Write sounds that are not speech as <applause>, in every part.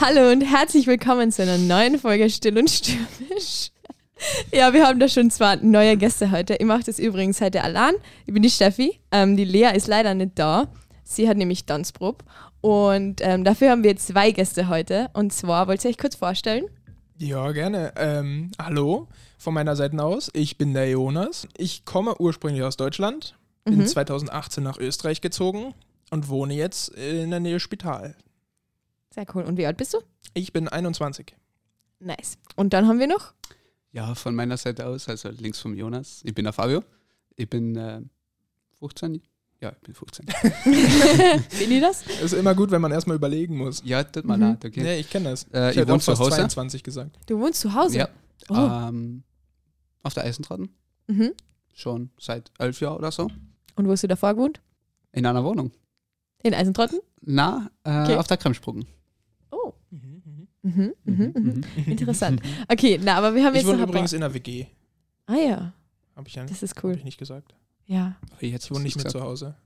Hallo und herzlich willkommen zu einer neuen Folge Still und Stürmisch. Ja, wir haben da schon zwei neue Gäste heute. Ich mache das übrigens heute allein. Ich bin die Steffi. Ähm, die Lea ist leider nicht da. Sie hat nämlich Tanzprobe. Und ähm, dafür haben wir zwei Gäste heute. Und zwar, wollt ihr euch kurz vorstellen? Ja, gerne. Ähm, hallo von meiner Seite aus. Ich bin der Jonas. Ich komme ursprünglich aus Deutschland. Bin Mhm. 2018 nach Österreich gezogen und wohne jetzt in der Nähe Spital. Sehr cool. Und wie alt bist du? Ich bin 21. Nice. Und dann haben wir noch Ja, von meiner Seite aus, also links vom Jonas. Ich bin der Fabio. Ich bin äh, 15. Ja, ich bin 15. Bin ich das? Ist immer gut, wenn man erstmal überlegen muss. ja, tut mir Mhm. leid, okay. Ja, ich kenne das. Äh, ich ich wohne auch zu Hause. 22 gesagt. Du wohnst zu Hause? Ja. Oh. Ähm, auf der Eisentraten. Mhm. Schon seit elf Jahren oder so. Und wo hast du davor gewohnt? In einer Wohnung. In Eisentrotten? Na, äh, Okay. auf der Kremsprung. Mhm, Mhm, mhm. <laughs> Interessant. Okay, na, aber wir haben Ich jetzt wohne noch ein übrigens in einer WG. Ah ja, Habe ich ja das ist hab cool. ich nicht gesagt. Ja. Jetzt Ich wohne nicht mehr zu Hause. Hat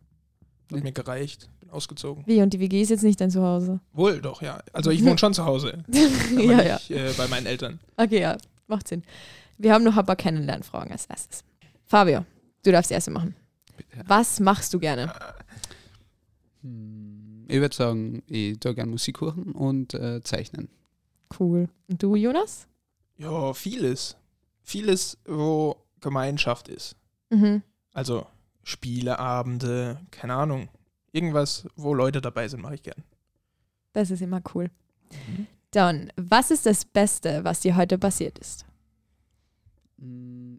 Nee. mir gereicht. Bin ausgezogen. Wie, und die WG ist jetzt nicht dein Zuhause? Wohl, doch, ja. Also ich wohne <laughs> schon zu Hause. <laughs> Aber ja, ja. nicht äh, bei meinen Eltern. Okay, ja, macht Sinn. Wir haben noch ein paar Kennenlernfragen als erstes. Fabio, du darfst die erste machen. Bitte. Was machst du gerne? Hm, Ich würde sagen, ich tue gerne Musik hören und äh, zeichnen. Cool. Und du, Jonas? Ja, vieles. Vieles, wo Gemeinschaft ist. Mhm. Also Spieleabende, keine Ahnung. Irgendwas, wo Leute dabei sind, mache ich gern. Das ist immer cool. Dann, was ist das Beste, was dir heute passiert ist?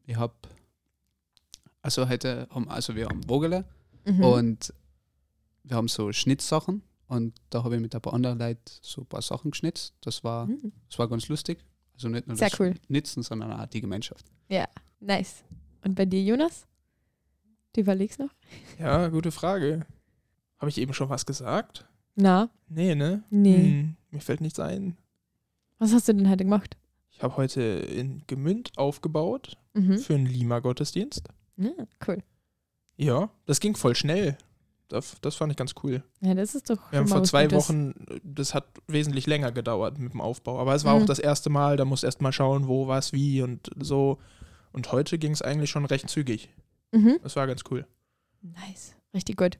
Ich habe, also heute haben, also wir haben Vogele Mhm. und wir haben so Schnittsachen und da habe ich mit ein paar anderen Leuten so ein paar Sachen geschnitzt. Das war, Mhm. das war ganz lustig. Also nicht nur Sehr das cool. Schnitzen, sondern auch die Gemeinschaft. Nice. Und bei dir, Jonas? Du überlegst noch? Ja, gute Frage. Habe ich eben schon was gesagt? Na, Nee, ne? nee. Hm, mir fällt nichts ein. Was hast du denn heute gemacht? Ich habe heute in Gemünd aufgebaut Mhm. für einen Lima-Gottesdienst. Ja, cool. Ja, das ging voll schnell. Das, das fand ich ganz cool. Ja, das ist doch. Wir haben vor zwei. Wochen, das hat wesentlich länger gedauert mit dem Aufbau. Aber es war Mhm. auch das erste Mal, da musst erst mal schauen, wo, was, wie und so. Und heute ging es eigentlich schon recht zügig. Mhm. Das war ganz cool. Nice. Richtig gut.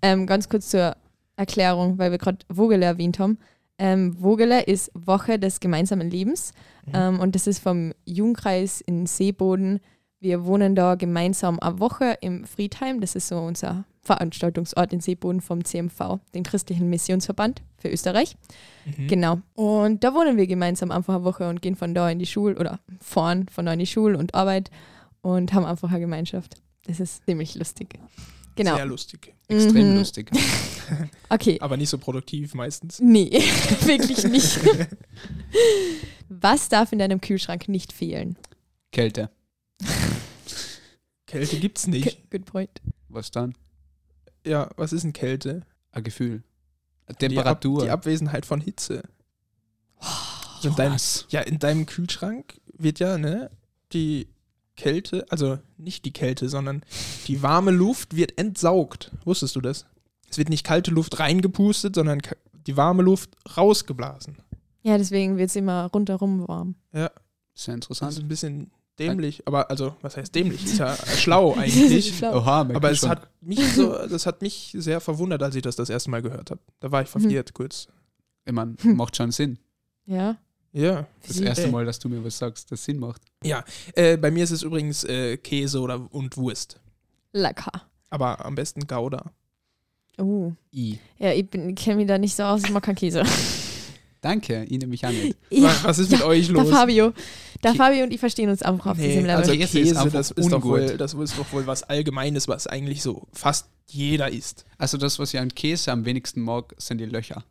Ähm, ganz kurz zur Erklärung, weil wir gerade Vogele erwähnt haben. Ähm, Vogele ist Woche des gemeinsamen Lebens Mhm. ähm, und das ist vom Jugendkreis in Seeboden. Wir wohnen da gemeinsam eine Woche im Friedheim. Das ist so unser Veranstaltungsort in Seeboden vom CMV, den Christlichen Missionsverband für Österreich. Mhm. Genau. Und da wohnen wir gemeinsam einfach eine Woche und gehen von da in die Schule oder fahren von da in die Schule und Arbeit und haben einfach eine Gemeinschaft. Das ist ziemlich lustig. Genau. Sehr lustig. Extrem Mhm. lustig. <laughs> Okay. Aber nicht so produktiv meistens. Nee, <laughs> wirklich nicht. Was darf in deinem Kühlschrank nicht fehlen? Kälte. Kälte gibt's nicht. Good point. Was dann? Ja, was ist denn Kälte? Ein Gefühl. Eine Die, Ab Temperatur. die Abwesenheit von Hitze. Also in, deinem, ja, in deinem Kühlschrank wird ja, ne, die Kälte, also nicht die Kälte, sondern die warme Luft wird entsaugt. Wusstest du das? Es wird nicht kalte Luft reingepustet, sondern die warme Luft rausgeblasen. Ja, deswegen wird es immer rundherum warm. Sehr Das ist interessant. ein bisschen dämlich, aber also, was heißt dämlich? Ist ja <laughs> schlau eigentlich. Schlau. Oha, Aber es schon. hat mich so, das hat mich sehr verwundert, als ich das das erste Mal gehört habe. Da war ich verwirrt kurz. Ich meine, macht schon Sinn. Ja. Ja. Das erste. Mal, dass du mir was sagst, das Sinn macht. Äh, bei mir ist es übrigens äh, Käse oder und Wurst. Lecker. Aber am besten Gouda. Uh. I. Ja, ich, bin- ich kenne mich da nicht so aus, ich mag keinen Käse. <laughs> Danke, ich nehme mich an. <laughs> Ja, Was, ist mit euch los? Fabio. Der Ki- Fabio und ich verstehen uns einfach auf Nee, diesem Level. also Käse ist Käse, einfach das ist, doch ungut. wohl, das ist doch wohl was Allgemeines, was eigentlich so fast jeder isst. Also das, was ich an Käse am wenigsten mag, sind die Löcher.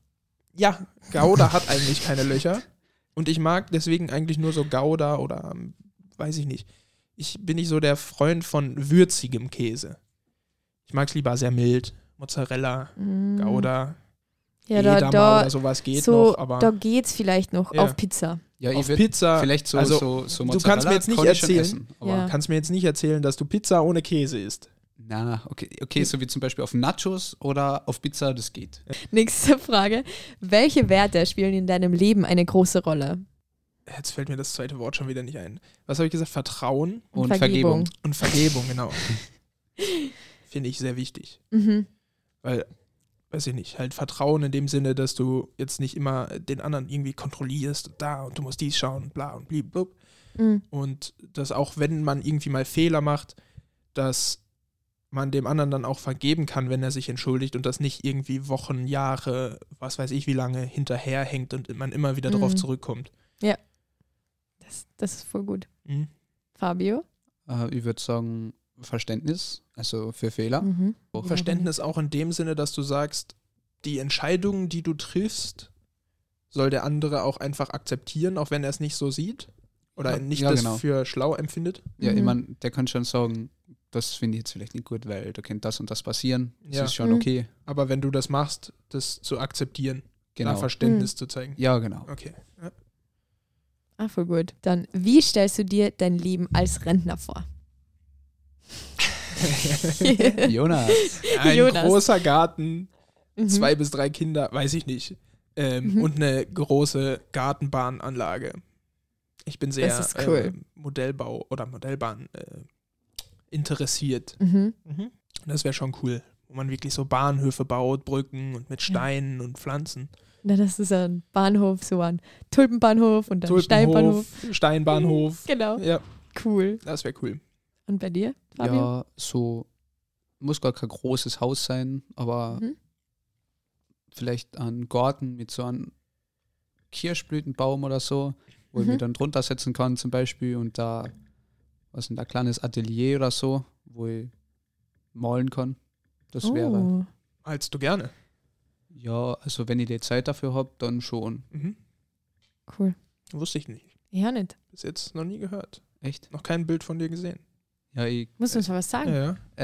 Ja, Gouda hat eigentlich keine Löcher. Und ich mag deswegen eigentlich nur so Gouda oder weiß ich nicht. Ich bin nicht so der Freund von würzigem Käse. Ich mag es lieber sehr mild. Mozzarella, Mm. Gouda, Ja, da, da, oder sowas geht so, noch, aber da geht's vielleicht noch Ja. auf Pizza. Ja, auf Pizza vielleicht so, also, so, so du kannst mir jetzt nicht erzählen- essen, aber Ja. kannst mir jetzt nicht erzählen, dass du Pizza ohne Käse isst. Na, okay, okay, so wie zum Beispiel auf Nachos oder auf Pizza, das geht. Nächste Frage. Welche Werte spielen in deinem Leben eine große Rolle? Jetzt fällt mir das zweite Wort schon wieder nicht ein. Was habe ich gesagt? Vertrauen Und Vergebung. Vergebung. und Vergebung, genau. <laughs> Finde ich sehr wichtig. Mhm. Weil, weiß ich nicht, halt Vertrauen in dem Sinne, dass du jetzt nicht immer den anderen irgendwie kontrollierst und da und du musst dies schauen und bla und blub. Mhm. Und dass auch wenn man irgendwie mal Fehler macht, dass man dem anderen dann auch vergeben kann, wenn er sich entschuldigt und das nicht irgendwie Wochen, Jahre, was weiß ich wie lange hinterherhängt und man immer wieder darauf Mhm. zurückkommt. Das, das ist voll gut. Mhm. Fabio? Äh, ich würde sagen, Verständnis, also für Fehler. Mhm. Auch Verständnis auch in dem Sinne, dass du sagst, die Entscheidungen, die du triffst, soll der andere auch einfach akzeptieren, auch wenn er es nicht so sieht oder Ja, nicht ja, das genau. für schlau empfindet. Ja, Mhm. ich meine, der kann schon sagen, das finde ich jetzt vielleicht nicht gut, weil da könnte das und das passieren. Das Ja. ist schon Mhm. okay. Aber wenn du das machst, das zu akzeptieren, Genau. da Verständnis zu zeigen. Ja, genau. Okay. Ja. Ah, voll gut. Dann, wie stellst du dir dein Leben als Rentner vor? <laughs> Jonas. Ein Jonas. großer Garten, Mhm. zwei bis drei Kinder, weiß ich nicht. Ähm, Mhm. Und eine große Gartenbahnanlage. Ich bin sehr Das ist cool. äh, Modellbau oder Modellbahn äh, interessiert. Mhm. Das wäre schon cool, wo man wirklich so Bahnhöfe baut, Brücken und mit Steinen und Pflanzen. Na, das ist ein Bahnhof, so ein Tulpenbahnhof und dann Steinbahnhof. Tulpenhof, Steinbahnhof. Genau. Ja, Cool. das wäre cool. Und bei dir, Fabio? Ja, so muss gar kein großes Haus sein, aber Mhm. vielleicht ein Garten mit so einem Kirschblütenbaum oder so, wo ich Mhm. mich dann drunter setzen kann zum Beispiel und da was ein kleines Atelier oder so, wo ich malen kann. Das wäre, Oh. Malst du gerne? ja, also wenn ich die Zeit dafür habe, dann schon. Mhm. Cool. Wusste ich nicht. Ja, nicht. Bis jetzt noch nie gehört. Echt? Noch kein Bild von dir gesehen. Ja, ich, Musst du uns mal was sagen? Ja, ja.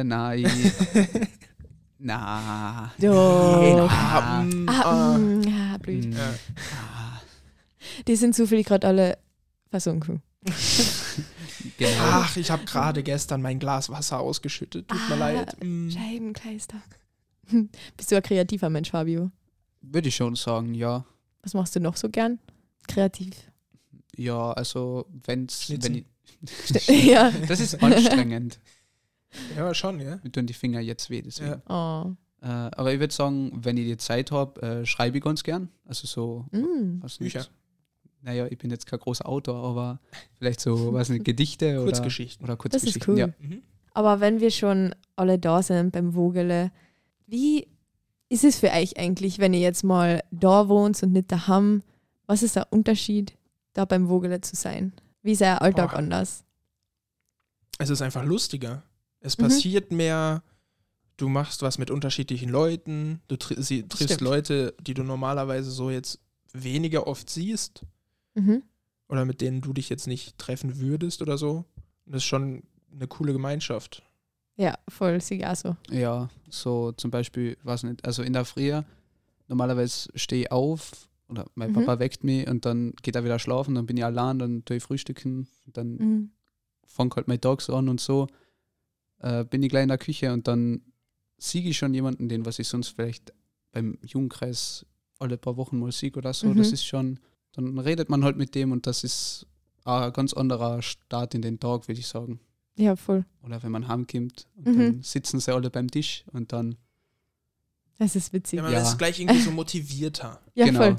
äh, nein, <laughs> na, Doch. Ah, mm, Ah, ah. mm, ja, blöd. mm, Ja. ah, <laughs> Die sind zufällig gerade alle versunken. <laughs> genau. Ach, ich habe gerade gestern mein Glas Wasser ausgeschüttet. Tut mir Ah, leid. Mm. Scheibenkleister. Bist du ein kreativer Mensch, Fabio? Würde ich schon sagen, ja. Was machst du noch so gern? Kreativ. Ja, also wenn's, Schnitzen. wenn ich, <laughs> ja. <laughs> das ist anstrengend. Ja, schon, ja. Mir tun die Finger jetzt weh, deswegen. Oh. Äh, aber ich würde sagen, wenn ich die Zeit habe, äh, schreibe ich ganz gern. Also so, Mm. was nicht. Bücher. Naja, ich bin jetzt kein großer Autor, aber vielleicht so, was nicht, Gedichte oder, Kurzgeschichten. oder Das ist Kurzgeschichten. cool. Ja. Mhm. Aber wenn wir schon alle da sind beim Vogele, wie ist es für euch eigentlich, wenn ihr jetzt mal da wohnt und nicht daheim? Was ist der Unterschied, da beim Vogele zu sein? Wie ist euer Alltag Boah. anders? Es ist einfach lustiger. Es Mhm. passiert mehr. Du machst was mit unterschiedlichen Leuten. Du tri sie, triffst Stimmt. Leute, die du normalerweise so jetzt weniger oft siehst Mhm. oder mit denen du dich jetzt nicht treffen würdest oder so. Und das ist schon eine coole Gemeinschaft. Ja, voll, sicher auch so. ja, so zum Beispiel, was nicht, also in der Früh, normalerweise stehe ich auf oder mein Mhm. Papa weckt mich und dann geht er wieder schlafen, dann bin ich allein, dann tue ich frühstücken, dann Mhm. fange halt mein Tag so an und so. Äh, bin ich gleich in der Küche und dann siege ich schon jemanden, den was ich sonst vielleicht beim Jugendkreis alle paar Wochen mal sieg oder so. Mhm. Das ist schon, dann redet man halt mit dem und das ist ein ganz anderer Start in den Tag, würde ich sagen. Ja, voll. Oder wenn man heimkommt und Mhm. dann sitzen sie alle beim Tisch und dann, Das ist witzig. Ja, man Ja. ist gleich irgendwie so motivierter. Ja, genau. voll.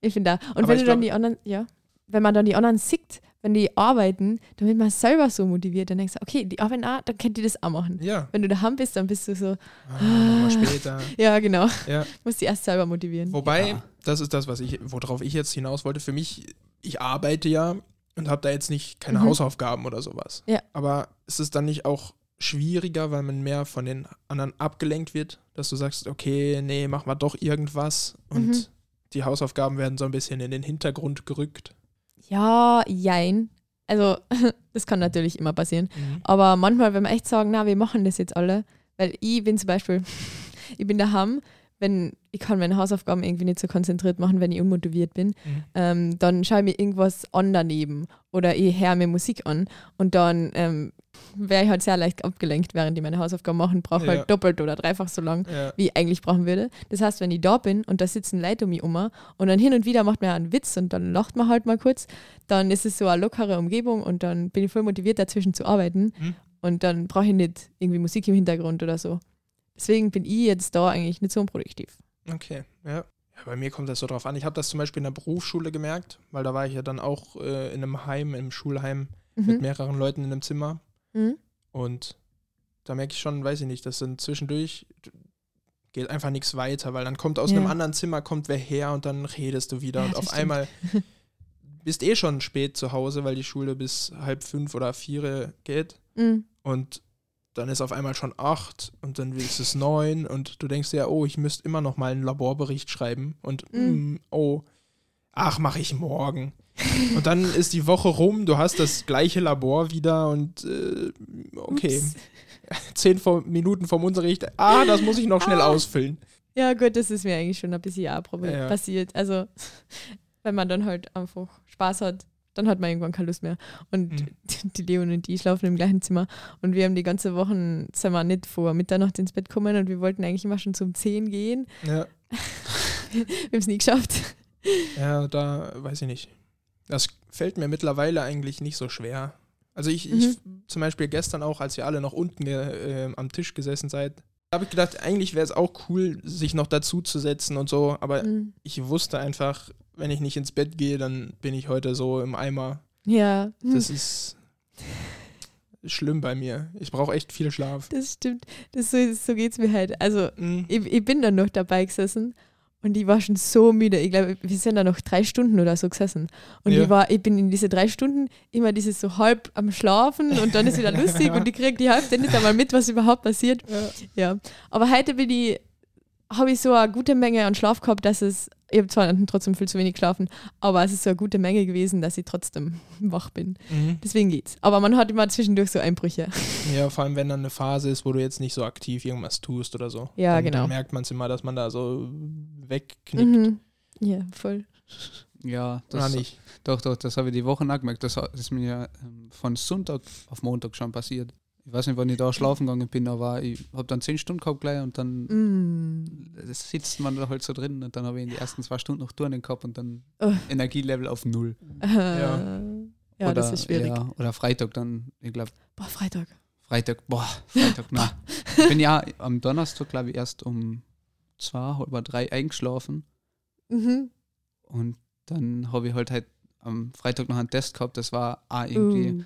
Ich finde da. Und Aber wenn du dann die anderen, ja, wenn man dann die anderen sieht, wenn die arbeiten, dann wird man selber so motiviert. Dann denkst du, okay, die arbeiten auch, dann könnt ihr das auch machen. Ja. Wenn du daheim bist, dann bist du so, Ah, wir später. <laughs> ja, genau. Ja. <laughs> Musst dich erst selber motivieren. Wobei, Ja. das ist das, was ich, worauf ich jetzt hinaus wollte. Für mich, ich arbeite ja und habe da jetzt nicht keine Mhm. Hausaufgaben oder sowas. Ja. Aber ist es dann nicht auch schwieriger, weil man mehr von den anderen abgelenkt wird, dass du sagst, okay, nee, mach mal doch irgendwas und Mhm. Die Hausaufgaben werden so ein bisschen in den Hintergrund gerückt. Ja, jein. Also, <laughs> das kann natürlich immer passieren. Mhm. Aber manchmal, wenn wir echt sagen, na, wir machen das jetzt alle, weil ich bin zum Beispiel, <laughs> ich bin daheim, wenn ich kann meine Hausaufgaben irgendwie nicht so konzentriert machen, wenn ich unmotiviert bin, Mhm. ähm, dann schaue ich mir irgendwas an daneben oder ich höre mir Musik an und dann ähm, wäre ich halt sehr leicht abgelenkt, während ich meine Hausaufgaben machen, brauche Ja. halt doppelt oder dreifach so lang, Ja. wie ich eigentlich brauchen würde. Das heißt, wenn ich da bin und da sitzen Leute um mich um und dann hin und wieder macht man einen Witz und dann lacht man halt mal kurz, dann ist es so eine lockere Umgebung und dann bin ich voll motiviert, dazwischen zu arbeiten Mhm. und dann brauche ich nicht irgendwie Musik im Hintergrund oder so. Deswegen bin ich jetzt da eigentlich nicht so unproduktiv. Okay, ja. ja. Bei mir kommt das so drauf an. Ich habe das zum Beispiel in der Berufsschule gemerkt, weil da war ich ja dann auch äh, in einem Heim, im Schulheim mit Mhm. mehreren Leuten in einem Zimmer. Mhm. Und da merke ich schon, weiß ich nicht, dass dann zwischendurch geht einfach nichts weiter, weil dann kommt aus Ja. einem anderen Zimmer kommt wer her und dann redest du wieder Ja, und das auf stimmt. einmal <laughs> bist eh schon spät zu Hause, weil die Schule bis halb fünf oder vier geht Mhm. und dann ist auf einmal schon acht und dann ist es neun und du denkst dir, oh, ich müsste immer noch mal einen Laborbericht schreiben und Mhm. mm, oh, ach, mache ich morgen. Und dann ist die Woche rum, du hast das gleiche Labor wieder und äh, okay, Ups. zehn vor, Minuten vom Unterricht, ah, das muss ich noch schnell Ah. ausfüllen. Ja, gut, das ist mir eigentlich schon ein bisschen auch Ja. passiert. Also, <laughs> wenn man dann halt einfach Spaß hat, dann hat man irgendwann keine Lust mehr. Und Mhm. <laughs> die Leon und ich schlafen im gleichen Zimmer. Und wir haben die ganze Woche, sind wir nicht vor Mitternacht ins Bett kommen und wir wollten eigentlich immer schon zum 10 gehen. Ja, <laughs> Wir haben es nie geschafft. Ja, da weiß ich nicht. Das fällt mir mittlerweile eigentlich nicht so schwer. Also ich, ich zum Beispiel gestern auch, als ihr alle noch unten äh, am Tisch gesessen seid, habe ich gedacht, eigentlich wäre es auch cool, sich noch dazu zu setzen und so, aber Mhm. ich wusste einfach, wenn ich nicht ins Bett gehe, dann bin ich heute so im Eimer. Ja, Das ist schlimm bei mir. Ich brauche echt viel Schlaf. das stimmt. Das so, so geht es mir halt. Also, Mhm. ich, ich bin dann noch dabei gesessen und ich war schon so müde. Ich glaube, wir sind da noch drei Stunden oder so gesessen. Und Ja. ich war, ich bin in diese drei Stunden immer dieses so halb am Schlafen und dann ist wieder <laughs> lustig und ich kriege die Hälfte nicht einmal mit, was überhaupt passiert. Ja. Ja. Aber heute bin ich, habe ich so eine gute Menge an Schlaf gehabt, dass es, ich habe zwar trotzdem viel zu wenig geschlafen, aber es ist so eine gute Menge gewesen, dass ich trotzdem <laughs> wach bin. Mhm. Deswegen geht's. Aber man hat immer zwischendurch so Einbrüche. <laughs> Ja, vor allem wenn dann eine Phase ist, wo du jetzt nicht so aktiv irgendwas tust oder so. Ja, dann, genau. Dann merkt man es immer, dass man da so wegknickt. Mhm. Ja, voll. Ja, Oder das, nicht. doch, doch, das habe ich die Woche auch gemerkt. Das ist mir ja ähm, von Sonntag auf Montag schon passiert. Ich weiß nicht, wann ich da schlafen gegangen bin, aber ich habe dann zehn Stunden gehabt gleich und dann Mm. sitzt man da halt so drin und dann habe ich in die ersten zwei Stunden noch Turnen gehabt und dann Oh. Energielevel auf null. Ja, ja das ist schwierig. Ja, oder Freitag dann, ich glaube, Boah, Freitag. Freitag, boah, Freitag, na. Ich bin ja am Donnerstag, glaube ich, erst um zwei oder drei eingeschlafen Mhm. und dann habe ich halt halt am Freitag noch einen Test gehabt, das war auch irgendwie. Uh.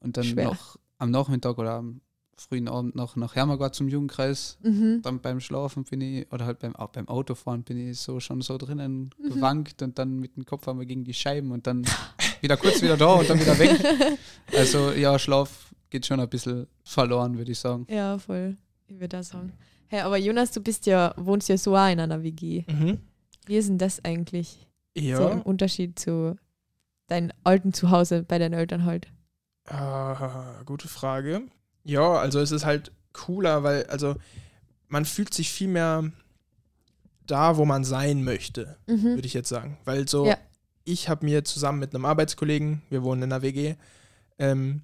Und dann schwer. noch am Nachmittag oder am frühen Abend noch nach Hermagard zum Jugendkreis. Mhm. Dann beim Schlafen bin ich, oder halt beim, beim Autofahren bin ich so schon so drinnen Mhm. gewankt und dann mit dem Kopf einmal gegen die Scheiben und dann <laughs> wieder kurz wieder da und dann wieder weg. <laughs> Also ja, Schlaf geht schon ein bisschen verloren, würde ich sagen. Ja, voll. Ich würde das sagen. Hey, aber Jonas, du bist ja, wohnst ja so auch in einer WG. Mhm. Wie ist denn das eigentlich? Ja. So im Unterschied zu deinem alten Zuhause bei deinen Eltern halt. Ah, gute Frage. Ja, also es ist halt cooler, weil, also man fühlt sich viel mehr da, wo man sein möchte, Mhm. würde ich jetzt sagen. Weil so, Ja. ich habe mir zusammen mit einem Arbeitskollegen, wir wohnen in einer WG, ähm,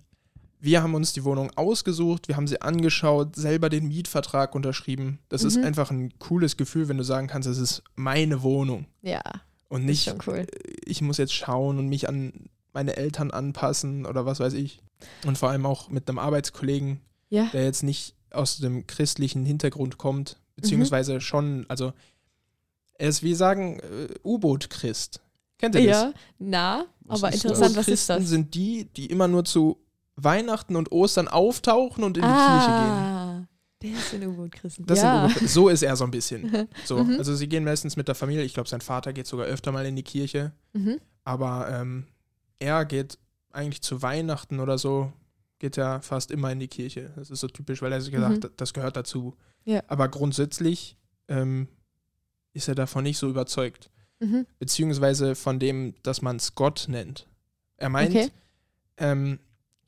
wir haben uns die Wohnung ausgesucht, wir haben sie angeschaut, selber den Mietvertrag unterschrieben. Das ist Mhm. einfach ein cooles Gefühl, wenn du sagen kannst, es ist meine Wohnung Ja, und ist nicht, cool. ich muss jetzt schauen und mich an meine Eltern anpassen oder was weiß ich. Und vor allem auch mit einem Arbeitskollegen, Ja. der jetzt nicht aus dem christlichen Hintergrund kommt, beziehungsweise schon, also er ist, wie sagen, äh, U-Boot-Christ. Kennt ihr das? Ja, na, Was aber ist interessant, was ist das? sind die, die immer nur zu Weihnachten und Ostern auftauchen und in die Kirche gehen. ah, der ist ein U-Boot-Christen. Das ja. sind so ist er so ein bisschen. <laughs> So, Mhm. also sie gehen meistens mit der Familie. Ich glaube, sein Vater geht sogar öfter mal in die Kirche. Mhm. Aber ähm, er geht eigentlich zu Weihnachten oder so, geht er fast immer in die Kirche. Das ist so typisch, weil er sich gesagt Mhm. hat, das gehört dazu. Ja. Aber grundsätzlich ähm, ist er davon nicht so überzeugt. Mhm. Beziehungsweise von dem, dass man es Gott nennt. Er meint, Okay. ähm,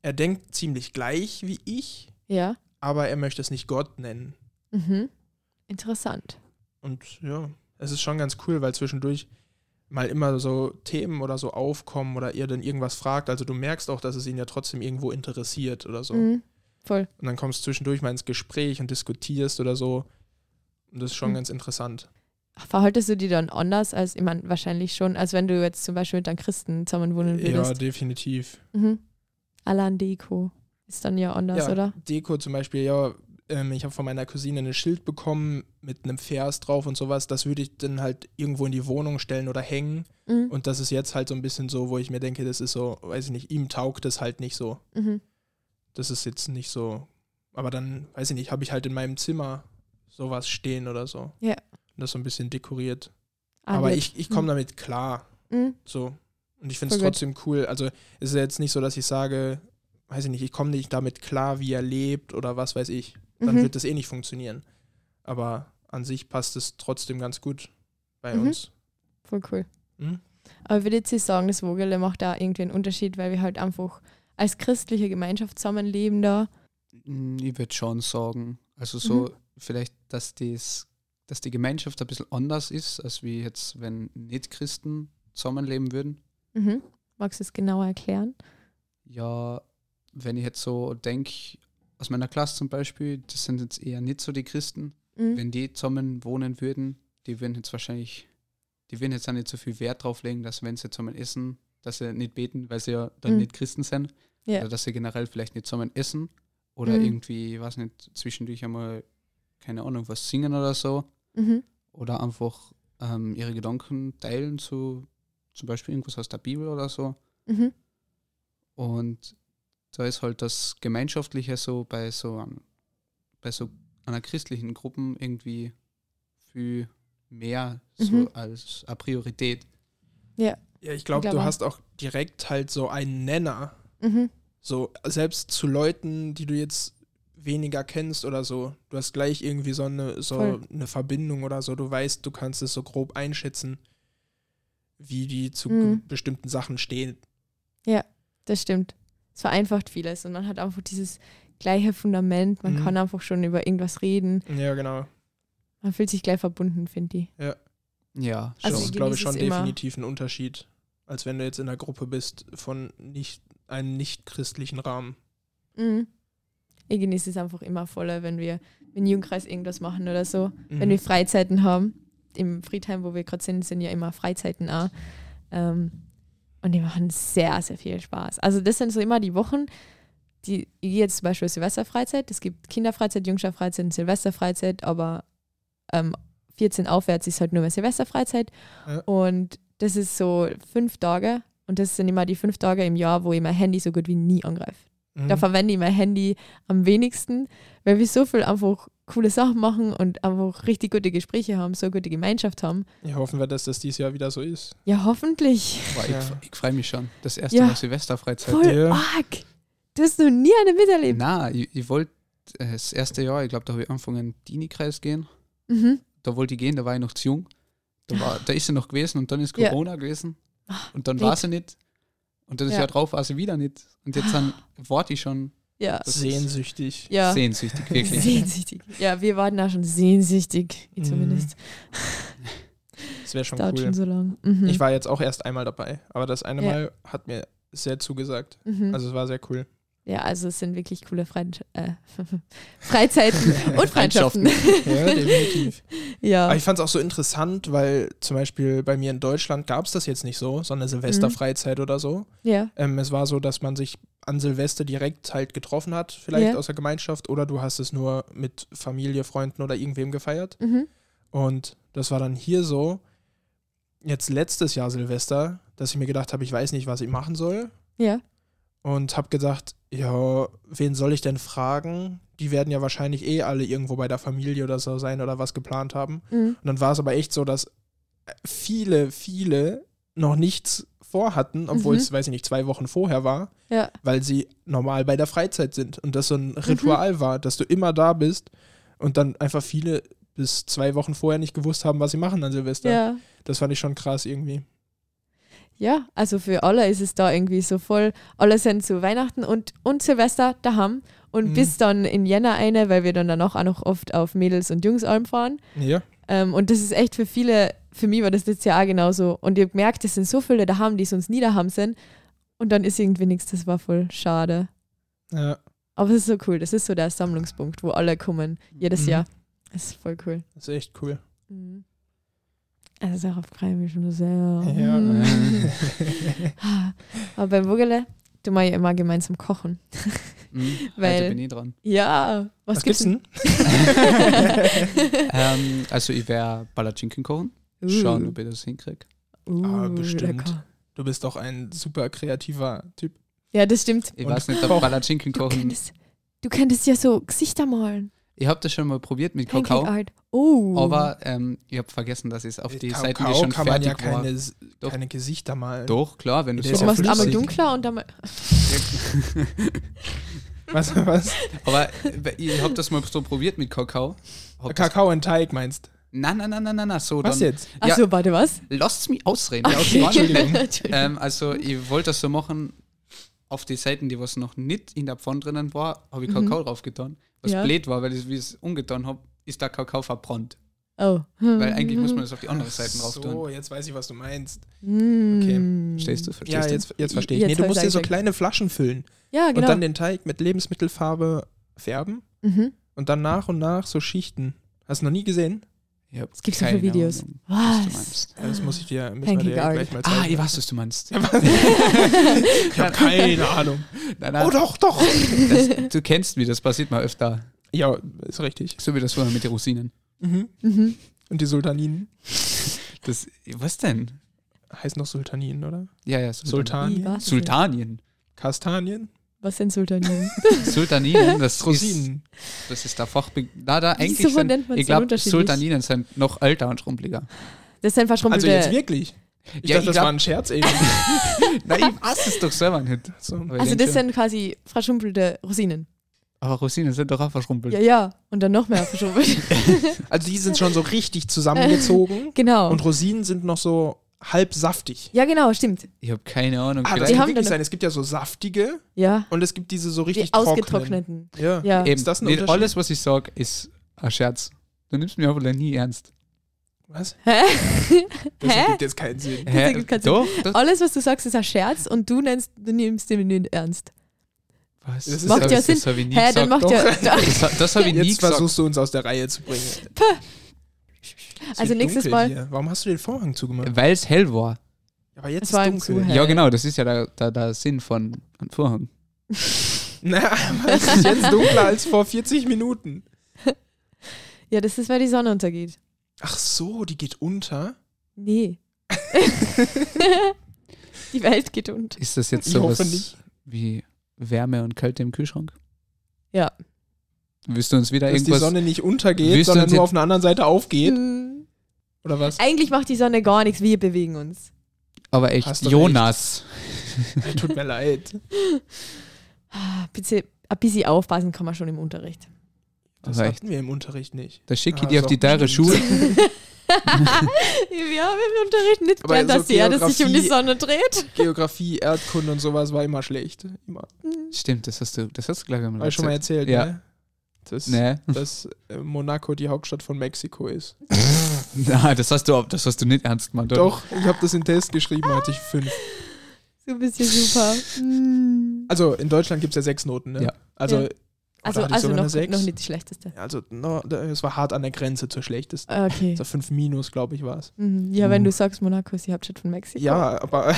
er denkt ziemlich gleich wie ich, Ja. aber er möchte es nicht Gott nennen. Mhm. Interessant. Und ja, es ist schon ganz cool, weil zwischendurch mal immer so Themen oder so aufkommen oder ihr dann irgendwas fragt. Also du merkst auch, dass es ihn ja trotzdem irgendwo interessiert oder so. Mhm. Voll. Und dann kommst du zwischendurch mal ins Gespräch und diskutierst oder so. Und das ist schon Mhm. ganz interessant. Verhaltest du die dann anders als, ich meine, wahrscheinlich schon, als wenn du jetzt zum Beispiel mit einem Christen zusammen wohnen Ja, würdest? definitiv. Mhm. Alan Deko ist dann ja anders, ja, oder? Deko zum Beispiel, ja, ähm, ich habe von meiner Cousine ein Schild bekommen mit einem Vers drauf und sowas. Das würde ich dann halt irgendwo in die Wohnung stellen oder hängen. Mhm. Und das ist jetzt halt so ein bisschen so, wo ich mir denke, das ist so, weiß ich nicht, ihm taugt es halt nicht so. Mhm. Das ist jetzt nicht so. Aber dann, weiß ich nicht, habe ich halt in meinem Zimmer sowas stehen oder so. Ja. Und das so ein bisschen dekoriert. Ah, Aber ich, ich komme damit klar. Mhm. So. Und ich finde es trotzdem cool. Also es ist ja jetzt nicht so, dass ich sage, weiß ich nicht, ich komme nicht damit klar, wie er lebt oder was weiß ich. Dann Mhm. wird das eh nicht funktionieren. Aber an sich passt es trotzdem ganz gut bei Mhm. uns. Voll cool. Mhm. Aber würde jetzt sagen, das Vogele macht da irgendwie einen Unterschied, weil wir halt einfach als christliche Gemeinschaft zusammenleben da. Mm, Ich würde schon sagen, also so Mhm. vielleicht, dass, das, dass die Gemeinschaft ein bisschen anders ist, als wie jetzt, wenn Nicht-Christen zusammenleben würden. Mhm. Magst du es genauer erklären? Ja, wenn ich jetzt so denke, aus meiner Klasse zum Beispiel, das sind jetzt eher nicht so die Christen. Mhm. Wenn die zusammen wohnen würden, die würden jetzt wahrscheinlich, die würden jetzt auch nicht so viel Wert drauf legen, dass wenn sie zusammen essen, dass sie nicht beten, weil sie ja dann Mhm. nicht Christen sind. Ja. Oder dass sie generell vielleicht nicht zusammen essen. Oder Mhm. irgendwie, ich weiß nicht, zwischendurch einmal, keine Ahnung, was singen oder so. Mhm. Oder einfach ähm, ihre Gedanken teilen zu zum Beispiel irgendwas aus der Bibel oder so. Mhm. Und da ist halt das Gemeinschaftliche so bei so, einem, bei so einer christlichen Gruppe irgendwie viel mehr so Mhm. als eine Priorität. Ja, ich glaube, Ich du hast auch direkt halt so einen Nenner. Mhm. So, selbst zu Leuten, die du jetzt weniger kennst oder so, du hast gleich irgendwie so eine, so Voll. eine Verbindung oder so. Du weißt, du kannst es so grob einschätzen, wie die zu Mhm. bestimmten Sachen stehen. Das stimmt. Es vereinfacht vieles und man hat einfach dieses gleiche Fundament. Man Mhm. kann einfach schon über irgendwas reden. Ja, genau. Man fühlt sich gleich verbunden, finde ich. Ja, Also das ich ist, glaube ich, schon definitiv ein Unterschied, als wenn du jetzt in einer Gruppe bist von nicht einem nicht-christlichen Rahmen. Mhm. Ich genieße es einfach immer voller, wenn wir im Jugendkreis irgendwas machen oder so. Mhm. Wenn wir Freizeiten haben. Im Friedheim, wo wir gerade sind, sind ja immer Freizeiten auch. Ähm, und die machen sehr, sehr viel Spaß. Also das sind so immer die Wochen, die, ich gehe jetzt zum Beispiel Silvesterfreizeit, es gibt Kinderfreizeit, Jungschafreizeit und Silvesterfreizeit, aber ähm, 14 aufwärts ist halt nur mehr Silvesterfreizeit. Ja. Und das ist so fünf Tage und das sind immer die fünf Tage im Jahr, wo ich mein Handy so gut wie nie angreife. Mhm. Da verwende ich mein Handy am wenigsten, weil wir so viel einfach coole Sachen machen und einfach richtig gute Gespräche haben, so gute Gemeinschaft haben. ja, hoffen wir, dass das dieses Jahr wieder so ist. Ja, hoffentlich. aber Ja. ich, ich freue mich schon. Das erste Ja. Mal Silvesterfreizeit. Voll Ja. arg. Du hast noch nie eine miterlebt. Na, ich, ich wollte äh, das erste Jahr, ich glaube, da habe ich angefangen, in den Teenie-Kreis gehen. Mhm. Da wollte ich gehen, da war ich noch zu jung. Da, war, da ist sie noch gewesen und dann ist Ja. Corona gewesen. Ah, Und dann weg. war sie nicht. Und das Ja. Jahr drauf war sie wieder nicht. Und jetzt dann warte ich schon Ja. Sehnsüchtig. Ja. sehnsüchtig, wirklich. Sehnsüchtig. Ja, wir waren da schon sehnsüchtig, ich Mhm. zumindest. Das wäre schon Dauert cool. schon so lang. Mhm. Ich war jetzt auch erst einmal dabei, aber das eine Ja. Mal hat mir sehr zugesagt. mhm. Also es war sehr cool. Ja, also es sind wirklich coole Freind äh, <laughs> Freizeiten und Freundschaften. Ja, definitiv. <laughs> ja. Aber ich fand es auch so interessant, weil zum Beispiel bei mir in Deutschland gab es das jetzt nicht so, so eine Silvesterfreizeit oder so. ja. Ähm, es war so, dass man sich an Silvester direkt halt getroffen hat, vielleicht Ja. aus der Gemeinschaft, oder du hast es nur mit Familie, Freunden oder irgendwem gefeiert. Mhm. Und das war dann hier so, jetzt letztes Jahr Silvester, dass ich mir gedacht habe, ich weiß nicht, was ich machen soll. Ja. Und habe gedacht, ja, wen soll ich denn fragen? Die werden ja wahrscheinlich eh alle irgendwo bei der Familie oder so sein oder was geplant haben. Mhm. Und dann war es aber echt so, dass viele, viele noch nichts vorhatten, obwohl Mhm. es, weiß ich nicht, zwei Wochen vorher war, Ja. weil sie normal bei der Freizeit sind und das so ein Ritual war, dass du immer da bist und dann einfach viele bis zwei Wochen vorher nicht gewusst haben, was sie machen an Silvester. Ja. Das fand ich schon krass irgendwie. Ja, also für alle ist es da irgendwie so voll. Alle sind zu Weihnachten und, und Silvester daheim und Mhm. bis dann in Jänner eine, weil wir dann danach auch noch oft auf Mädels- und Jungsalm fahren. Ja. Ähm, und das ist echt für viele für mich war das letztes Jahr auch genauso. Und ich habe gemerkt, es sind so viele daheim, die sonst nie daheim sind. Und dann ist irgendwie nichts, das war voll schade. Ja, Aber es ist so cool. Das ist so der Sammlungspunkt, wo alle kommen, jedes Mhm. Jahr. Das ist voll cool. das ist echt cool. Mhm. Also darauf freue ich mich schon sehr. Ja. Mhm. <laughs> Aber beim Wugele tun wir ja immer gemeinsam kochen. Mhm, <laughs> Weil- heute bin ich dran. Ja, was, Was gibt's denn? <laughs> ähm, also ich werde Palatschinken kochen. Uh. Schauen, ob ich das hinkriege. Uh, Ah, bestimmt. lecker. Du bist doch ein super kreativer Typ. Ja, das stimmt. Ich Und weiß nicht, ob kochen. Palatschinken Du kochen. könntest, du könntest ja so Gesichter malen. Ich habe das schon mal probiert mit Pancake Kakao. Art. Oh. Aber ähm, ich habe vergessen, dass es auf die Mit Seiten, die Kakao schon kann man fertig ja war. keine, Doch. keine Gesichter malen. Doch, klar, wenn du Der so machst einmal dunkler und dann mal. <laughs> Was, was? Aber ich habe das mal so probiert mit Kakao. Hab das, Kakao in Teig meinst nein, nein, nein, nein, nein, nein, so Was dann. jetzt? Ja. Achso, warte, was? Lasst mich ausreden. Ja, Okay, Entschuldigung. Entschuldigung. ähm, also ich wollte das so machen, auf die Seiten, die was noch nicht in der Pfanne drinnen war, habe ich Mhm. Kakao drauf getan. Was Ja. blöd war, weil ich, wie ich es umgetan habe, ist der Kakao verbrannt. Oh. Weil eigentlich muss man das auf die andere Seite drauf tun. So, jetzt weiß ich, was du meinst. Mm. Verstehst du? Verstehst Ja, du? jetzt, jetzt verstehe ich. Jetzt nee, du musst dir so kleine Flaschen füllen Ja, genau. und dann den Teig mit Lebensmittelfarbe färben mhm. und dann nach und nach so schichten. Hast du noch nie gesehen? Ich hab Es gibt so viele Videos. Ahnung, was du Was? das muss ich dir, müssen wir dir gleich mal zeigen. Ah, ich weiß, was du meinst. <laughs> ich habe keine Ahnung. Nein, nein, Oh doch, doch. das, du kennst mich, das passiert mal öfter. Ja, ist richtig. So wie das vorher mit den Rosinen. Mhm. Mhm. Und die Sultaninen Das, was denn? heißen noch Sultaninen, oder? Ja, ja, Sultanien? was? Sultanien. Kastanien? Was sind Sultanien? <laughs> Sultaninen, das ist, Rosinen. das ist der Fachbegriff. Na, da eigentlich Wieso sind, nennt man ich so glaube? Sultaninen sind noch älter und schrumpeliger. Das sind Also verschrumpelte. jetzt wirklich? Ich Ja, dachte, ich das glaub- war ein Scherz <laughs> eben. Nein, ich weiß es doch selber nicht. So. Also das schon. sind quasi verschrumpelte Rosinen. Aber Rosinen sind doch auch verschrumpelt. Ja, ja. Und dann noch mehr verschrumpelt. <laughs> Also die sind schon so richtig zusammengezogen genau. und Rosinen sind noch so halb saftig. ja, genau, stimmt. Ich habe keine Ahnung. Ah, das vielleicht- Die kann haben wirklich sein. Es gibt ja so saftige Ja. und es gibt diese so richtig Die ausgetrockneten. Ja. Ja. Eben, Ist das ein nicht Unterschied? alles, was ich sage, ist ein Scherz. Du nimmst mich aber nie ernst. Was? Hä? Das <laughs> Hä? ergibt jetzt keinen Sinn. Das ergibt keinen Sinn. Doch, das, Alles, was du sagst, ist ein Scherz und du nennst, du nimmst den nicht ernst. was? Das ist Macht ja- das, Sinn. Das habe ich nie Hä, gesagt. dann macht Doch. ja. <laughs> das das habe ich nie Jetzt gesagt. versuchst du uns aus der Reihe zu bringen. Es Also nächstes Mal- Hier. Warum hast du den Vorhang zugemacht? Weil es hell war. Aber jetzt Es ist war ihm dunkel. Ja, genau, das ist ja der, der, der Sinn von einem Vorhang. <laughs> Na, aber es ist jetzt dunkler als vor 40 Minuten. <laughs> Ja, das ist, weil die Sonne untergeht. Ach so, die geht unter. Nee. <laughs> die Welt geht unter. Ist das jetzt sowas wie Wärme und Kälte im Kühlschrank? Ja. Willst du uns wieder Dass die irgendwas... Sonne nicht untergeht, sondern uns nur auf einer anderen Seite aufgeht. Hm. Oder was? Eigentlich macht die Sonne gar nichts, wir bewegen uns. aber echt, Jonas. Tut mir leid. Ah, Bitte, ein bisschen aufpassen kann man schon im Unterricht. Das Aber echt. hatten wir im Unterricht nicht. Da schicke ich Ah, dir auf die teure. Schule. <laughs> wir haben im Unterricht nicht Aber gelernt, so dass die Erde sich um die Sonne dreht. Geografie, Erdkunde und sowas war immer schlecht. Immer. Stimmt, das hast du, das hast du gleich schon mal erzählt, Ja. ne? Dass, Nee. dass äh, Monaco die Hauptstadt von Mexiko ist. <laughs> Na, das hast du, das hast du nicht ernst gemeint. oder? Doch, ich habe das in Test geschrieben, hatte ich fünf. Du bist ja super. Hm. Also in Deutschland gibt es ja sechs Noten, ne? Ja. Also, Ja. Also, also noch, Sechs? noch nicht die schlechteste. also no, es war hart an der Grenze zur schlechtesten. Ah, Okay. Also fünf Minus, glaube ich, war es. Mhm. Ja, wenn Uh. du sagst, Monaco ist die Hauptstadt von Mexiko. Ja, aber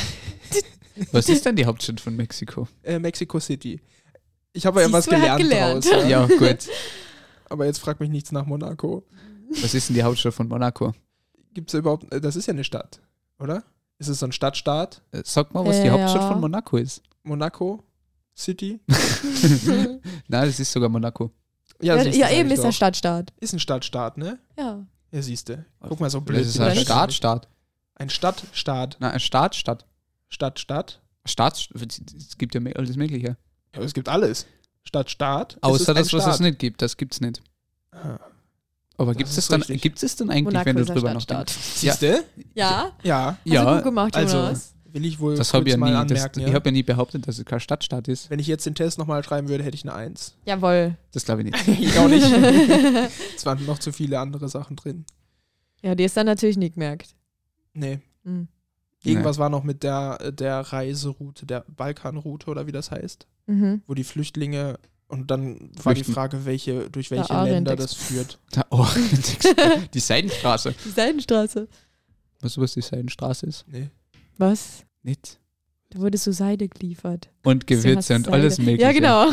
<laughs> Was ist denn die Hauptstadt von Mexiko? äh, Mexico City. Ich habe ja Siehst was du, er gelernt, hat draus. Ja. Ja, gut. <laughs> Aber jetzt frag mich nichts nach Monaco. Was ist denn die Hauptstadt von Monaco? Gibt es überhaupt, äh, das ist ja eine Stadt, oder? Ist es so ein Stadtstaat? Äh, Sag mal, was die Ja. Hauptstadt von Monaco ist. Monaco City? <laughs> Nein, das ist sogar Monaco. Ja, siehste, ja sag eben ich ist ein doch. Stadtstaat. Ist ein Stadtstaat, ne? Ja. Ja, siehste. Guck mal, so blöd. Das ist bin ein ich. Staatsstaat. Ein Stadtstaat. Nein, ein Staatsstadt. Stadt, Stadt. Staats, es gibt ja me- alles Mögliche. Ja, es gibt alles. Stadt, Staat. Es Außer das, was es Staat. nicht gibt. Das gibt's nicht. Ah. Aber Das gibt es dann, gibt's es dann eigentlich, Monaco wenn du drüber Stadtstaat. nachdenkst? Ja, Siehste? Ja? Ja. ja Hast du gut gemacht, also- Jonas. Will ich wohl das habe ich kurz ja mal nie. Das, anmerken, Ich ja. habe ja nie behauptet, dass es kein Stadtstaat ist. Wenn ich jetzt den Test nochmal schreiben würde, hätte ich eine Eins. Jawohl. Das glaube ich nicht. <laughs> ich auch nicht. <laughs> es waren noch zu viele andere Sachen drin. Ja, die ist dann natürlich nicht gemerkt. Nee. Hm. Irgendwas war noch mit der, der Reiseroute, der Balkanroute oder wie das heißt, Mhm. wo die Flüchtlinge und dann war die Flüchten. Frage, welche, durch welche Orient Länder das Express. führt. <laughs> Orient <laughs> die Seidenstraße. Die Seidenstraße. Weißt du, was die Seidenstraße ist? Nee. Was? Nicht. Da wurde so Seide geliefert. Und Gewürze und es alles mögliche. Ja, genau.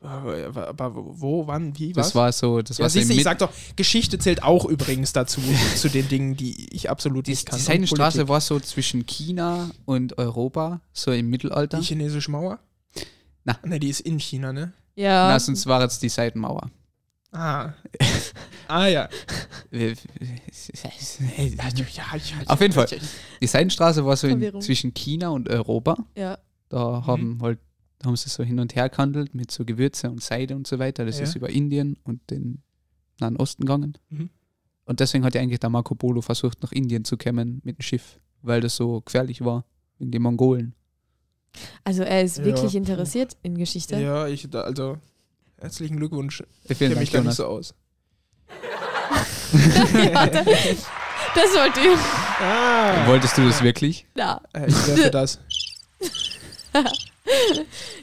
Aber, aber wo, wann, wie, was? Das war so, das ja, war so siehst du, im ich sag doch, Geschichte zählt auch übrigens dazu, <laughs> zu den Dingen, die ich absolut die, nicht kann. die Seidenstraße war so zwischen China und Europa, so im Mittelalter. Die chinesische Mauer? Na. Ne, die ist in China, ne? Ja. Na, sonst war jetzt die Seidenmauer. Ah. <laughs> ah ja. Auf jeden Fall. Die Seidenstraße war so in, zwischen China und Europa. ja. Da Mhm. haben halt, da haben sie so hin und her gehandelt mit so Gewürze und Seide und so weiter. Das Ja. ist über Indien und den Nahen Osten gegangen. Mhm. Und deswegen hat ja eigentlich der Marco Polo versucht, nach Indien zu kommen mit dem Schiff, weil das so gefährlich war, wegen den Mongolen. Also er ist Ja. wirklich interessiert in Geschichte. Ja, ich, da, also, herzlichen Glückwunsch. Ich kenne mich da nicht so aus. <laughs> Das wollte ich. Ah. Wolltest du das wirklich? Ja. Ich werfe <laughs> das.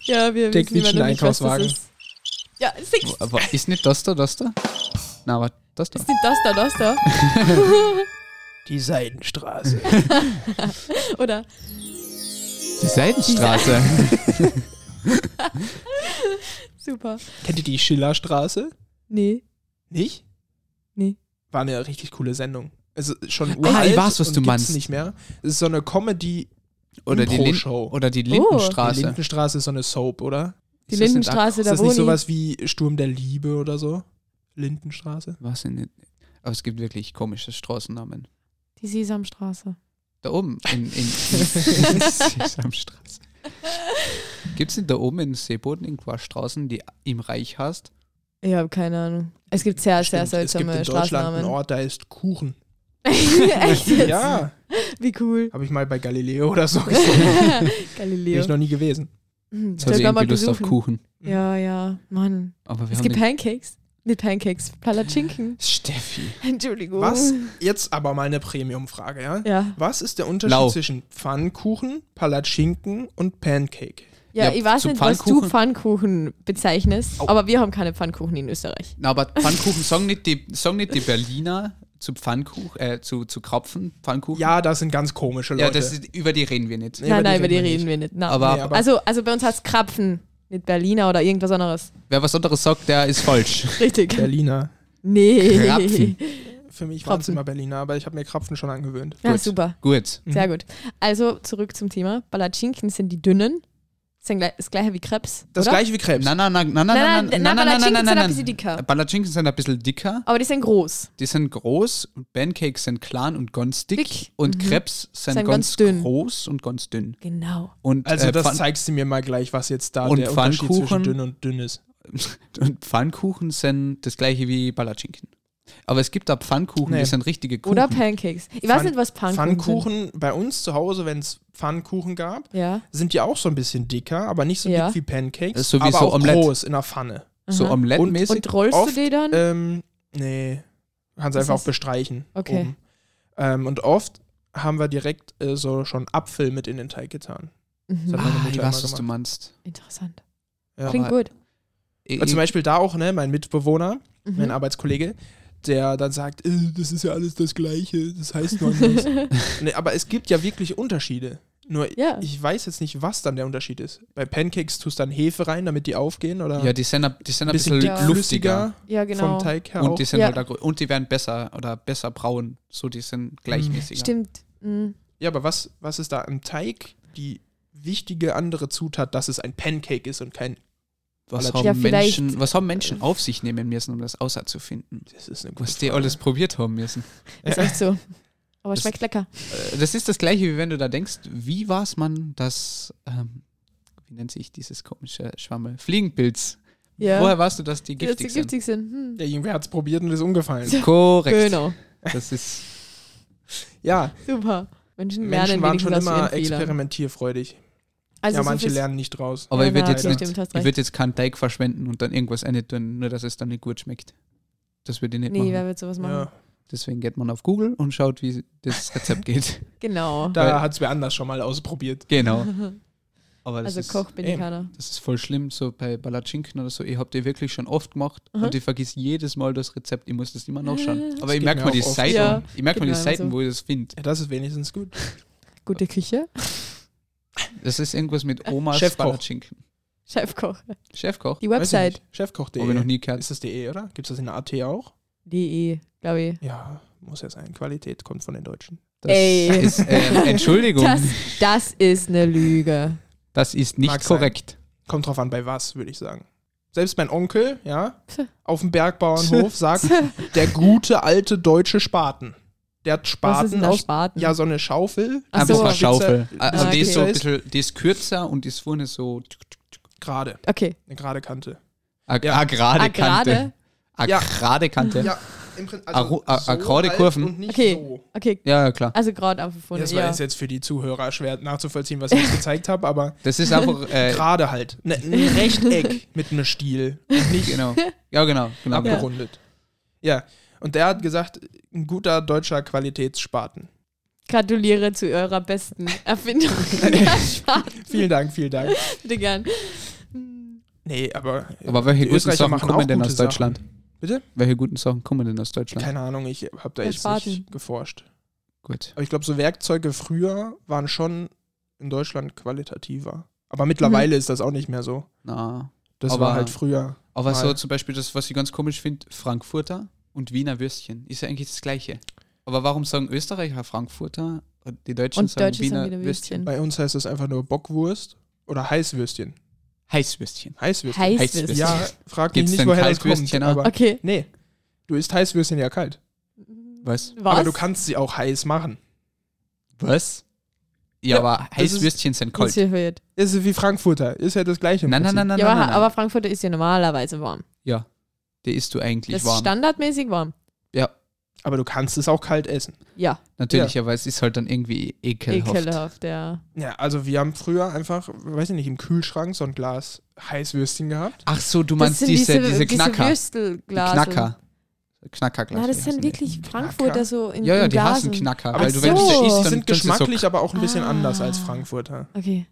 Ja, wir Der wissen immer noch nicht, was das Quietschende ist. Ja, six. Aber ist nicht das da, das da? Na, aber das da. Ist nicht das da, das da? <laughs> Die Seidenstraße. Oder? Die Seidenstraße. <laughs> Super. Kennt ihr die Schillerstraße? Nee. Nicht? Nee. War eine richtig coole Sendung. Also schon Ah, uralt ich weiß, was du meinst. nicht mehr. Es ist so eine Comedy Oder die, Lin Impro-Show. oder die Oh. Die Lindenstraße. Lindenstraße ist so eine Soap, oder? Die Ist das nicht Lindenstraße, Ist da das wo nicht sowas wie Sturm der Liebe oder so? Lindenstraße? Was denn? Aber es gibt wirklich komische Straßennamen. Die Sesamstraße. Da oben in, in, <laughs> in Sesamstraße. Gibt es nicht da oben in Seeboden irgendwo Straßen, die im Reich hast? Ich habe keine Ahnung. Es gibt sehr, sehr Stimmt, es gibt seltsame in Deutschland einen Straßennamen. Ort, da ist Kuchen. <laughs> Echt jetzt? Ja, Wie cool. habe ich mal bei Galileo oder so gesehen. <laughs> Bin Galileo. ich noch nie gewesen. Hm, habe ich soll mal Lust auf besuchen. Kuchen. Ja, ja, Mann. Aber wir Es haben gibt nicht- Pancakes. Nicht Pancakes, Palatschinken. Steffi. Entschuldigung. Was? Jetzt aber mal eine Premium-Frage, ja? Ja. Was ist der Unterschied Lau. zwischen Pfannkuchen, Palatschinken und Pancake? Ja, Ja, ich weiß zu nicht, was du Pfannkuchen- Pfannkuchen bezeichnest, Au. aber wir haben keine Pfannkuchen in Österreich. Na, aber Pfannkuchen, sagen nicht die, sagen nicht die Berliner zu Pfannkuchen, äh, zu, zu Krapfen, Pfannkuchen? Ja, das sind ganz komische Leute. Ja, das ist, über die reden wir nicht. Nee, nein, nein, über die wir reden nicht. wir nicht. Nein. Aber, Nee, aber- also, also bei uns heißt Krapfen, nicht Berliner oder irgendwas anderes. wer was anderes sagt, der ist falsch. <laughs> Richtig. Berliner. Nee. Krapfen. Für mich waren es immer Berliner, aber ich habe mir Krapfen schon angewöhnt. Ja, Gut. super. Gut. Sehr gut. Also zurück zum Thema. Palatschinken sind die dünnen. Das ist gleich- das gleiche wie Krebs. Das oder? gleiche wie Krebs. Nein, nein, nein, nein, nein, Nein, nein, nein, nein, nein, nein, nein, sind ein nein, bisschen dicker. Palatschinken sind ein bisschen dicker. Aber die sind groß. Die sind groß und Pancakes sind klein und ganz dick. Dick. Und Mhm. Krebs sind, Sind ganz, ganz dünn. groß und ganz dünn. Genau. Und, Also äh, das Pfann- zeigst du mir mal gleich, was jetzt da Und der Unterschied zwischen Pfannkuchen? dünn und dünn ist. <laughs> und Pfannkuchen sind das gleiche wie Palatschinken. Aber es gibt da Pfannkuchen, Nee. die sind richtige Kuchen. Oder Pancakes. Ich weiß Pfann- nicht, was Pfannkuchen, Pfannkuchen, bei uns zu Hause, wenn es Pfannkuchen gab, sind. Ja. sind die auch so ein bisschen dicker, aber nicht so Ja. dick wie Pancakes, Das ist so wie aber so auch Omelette. groß in der Pfanne. So Aha. Omelette-mäßig. Und rollst oft, du die dann? Ähm, nee, kannst Was einfach auch bestreichen. Okay. Oben. Ähm, und oft haben wir direkt äh, so schon Apfel mit in den Teig getan. Mhm. hat meine ah, ich weiß, was du meinst. Interessant. Ja. Klingt Aber- gut. Ich, Und zum Beispiel da auch, ne, mein Mitbewohner, Mhm. mein Arbeitskollege, der dann sagt, äh, das ist ja alles das Gleiche, das heißt noch nichts. <laughs> nee, aber es gibt ja wirklich Unterschiede. Nur Ja. ich weiß jetzt nicht, was dann der Unterschied ist. Bei Pancakes tust du dann Hefe rein, damit die aufgehen oder ja, die sind, ein- die sind ein bisschen bisschen luftiger. ja, genau. vom Teig her Und die sind Ja. halt und die werden besser oder besser braun. So, die sind gleichmäßiger. Stimmt. Mhm. Ja, aber was, was ist da im Teig die wichtige andere Zutat, dass es ein Pancake ist und kein. Was Ja, haben, vielleicht- Menschen, was haben Menschen auf sich nehmen müssen, um das auszufinden? Das ist eine gute Was die Frage. alles probiert haben müssen. <laughs> Ist echt so. Aber Das- schmeckt lecker. Äh, Das ist das gleiche, wie wenn du da denkst, wie war es man, das, ähm, wie nennt sich dieses komische Schwammel? Fliegenpilz. Ja. Woher weißt du, dass die Dass giftig die sind? giftig sind. Hm. Ja, irgendwer hat es probiert und ist umgefallen. <laughs> Korrekt. Genau. Das ist, Ja, Super. Menschen, Menschen lernen waren schon immer experimentierfreudig. Also ja, so manche lernen nicht draus. aber Ja, ich würde jetzt, nicht, ich würd jetzt keinen Teig verschwenden und dann irgendwas eine tun, nur dass es dann nicht gut schmeckt. Das würde ich nicht Nee, wer machen. wird sowas machen? Ja. Deswegen geht man auf Google und schaut, wie das Rezept geht. <laughs> Genau. Da hat es wer anders schon mal ausprobiert. Genau. <laughs> Aber das, Also ist, Koch bin ich keiner. das ist voll schlimm, so bei Palatschinken oder so. Ich habe die wirklich schon oft gemacht Mhm. und ich vergiss jedes Mal das Rezept. Ich muss das immer nachschauen. <laughs> Aber ich merke mir mal die Seiten. Ja, ich merke mal geht die mir Seiten, so. wo ich das finde. Ja, das ist wenigstens gut. Gute Küche. Das ist irgendwas mit Omas Chefkoch. Palatschinken. Chefkoch. Chefkoch? Die Website. Chefkoch.de. Habe ich noch nie gehört. Ist das DE, oder? Gibt es das in der AT auch? DE, glaube ich. Ja, muss ja sein. Qualität kommt von den Deutschen. Das Ey. ist, äh, Entschuldigung, Das, das, das ist eine Lüge. ist nicht Mag sein. korrekt. Kommt drauf an, bei was, würde ich sagen. Selbst mein Onkel, ja, auf dem Bergbauernhof sagt, der gute alte deutsche Spaten. Der hat Was ist Spaten denn der aus, Spaten? ja, so eine Schaufel, Ach so. eine Schaufel. Also Ah, die ist so ein bisschen, die ist kürzer und die ist vorne so gerade, Okay. eine gerade Kante. a, Ja. a gerade Ah, Kante. gerade? A Ja. gerade Kante. Ja, im Prinzip, A ru- a- a gerade Kurven. und nicht Okay. so. Okay. Ja, ja, klar. Also gerade auf vorne. Das war Ja. jetzt, jetzt für die Zuhörer schwer nachzuvollziehen, was ich jetzt gezeigt habe, aber <laughs> Das ist einfach äh, gerade halt. Ne, ein Rechteck <laughs> mit einem Stiel. Und nicht genau. Ja, genau, genau. abgerundet. Ja. Und der hat gesagt, ein guter deutscher Qualitätsspaten. Gratuliere zu eurer besten <laughs> Erfindung. <laughs> Vielen Dank, vielen Dank. Bitte gern. Nee, aber, Aber welche guten Österreicher Sachen machen kommen denn aus Deutschland? Sachen. Bitte? Welche guten Sachen kommen denn aus Deutschland? Keine Ahnung, ich habe da jetzt Spaten. nicht geforscht. Gut. Aber ich glaube, so Werkzeuge früher waren schon in Deutschland qualitativer. Aber mittlerweile ist das auch nicht mehr so. Na. Das Aber- war halt früher. Aber so Mal. zum Beispiel das, was ich ganz komisch finde, Frankfurter und Wiener Würstchen ist ja eigentlich das Gleiche. Aber warum sagen Österreicher Frankfurter und die Deutschen Und sagen Deutsche Wiener sagen wieder Würstchen? Würstchen. Bei uns heißt es einfach nur Bockwurst oder Heißwürstchen. Heißwürstchen. Heißwürstchen. Heißwürstchen. Ja, frag mich Gibt's nicht, woher das kommt. Aber Okay. nee, du isst Heißwürstchen ja kalt. Was? Was? Aber du kannst sie auch heiß machen. Was? Ja, Ja, aber ist- Heißwürstchen sind Ist kalt. verwirrt. Ist wie Frankfurter. Ist ja das gleiche. Nein, nein, nein, nein, ja, nein, aber, nein, nein. aber Frankfurter ist ja normalerweise warm. Ja, die isst du eigentlich Das ist warm. standardmäßig warm. Ja, Aber du kannst es auch kalt essen. Ja, natürlich, aber es ist halt dann irgendwie ekelhaft. ekelhaft, ja. Ja, also wir haben früher einfach, weiß ich nicht, im Kühlschrank so ein Glas Heißwürstchen gehabt. Ach so, du meinst sind diese, diese, Knacker. Würstelglase. Knacker. Knackerglas. Ja, das sind die? wirklich Frankfurter so in Ja, ja, die Glasen. hassen Knacker. Aber weil die du, wenn du so. sie isst, Die dann sind geschmacklich, So, aber auch ein bisschen Ah. anders als Frankfurter. Okay.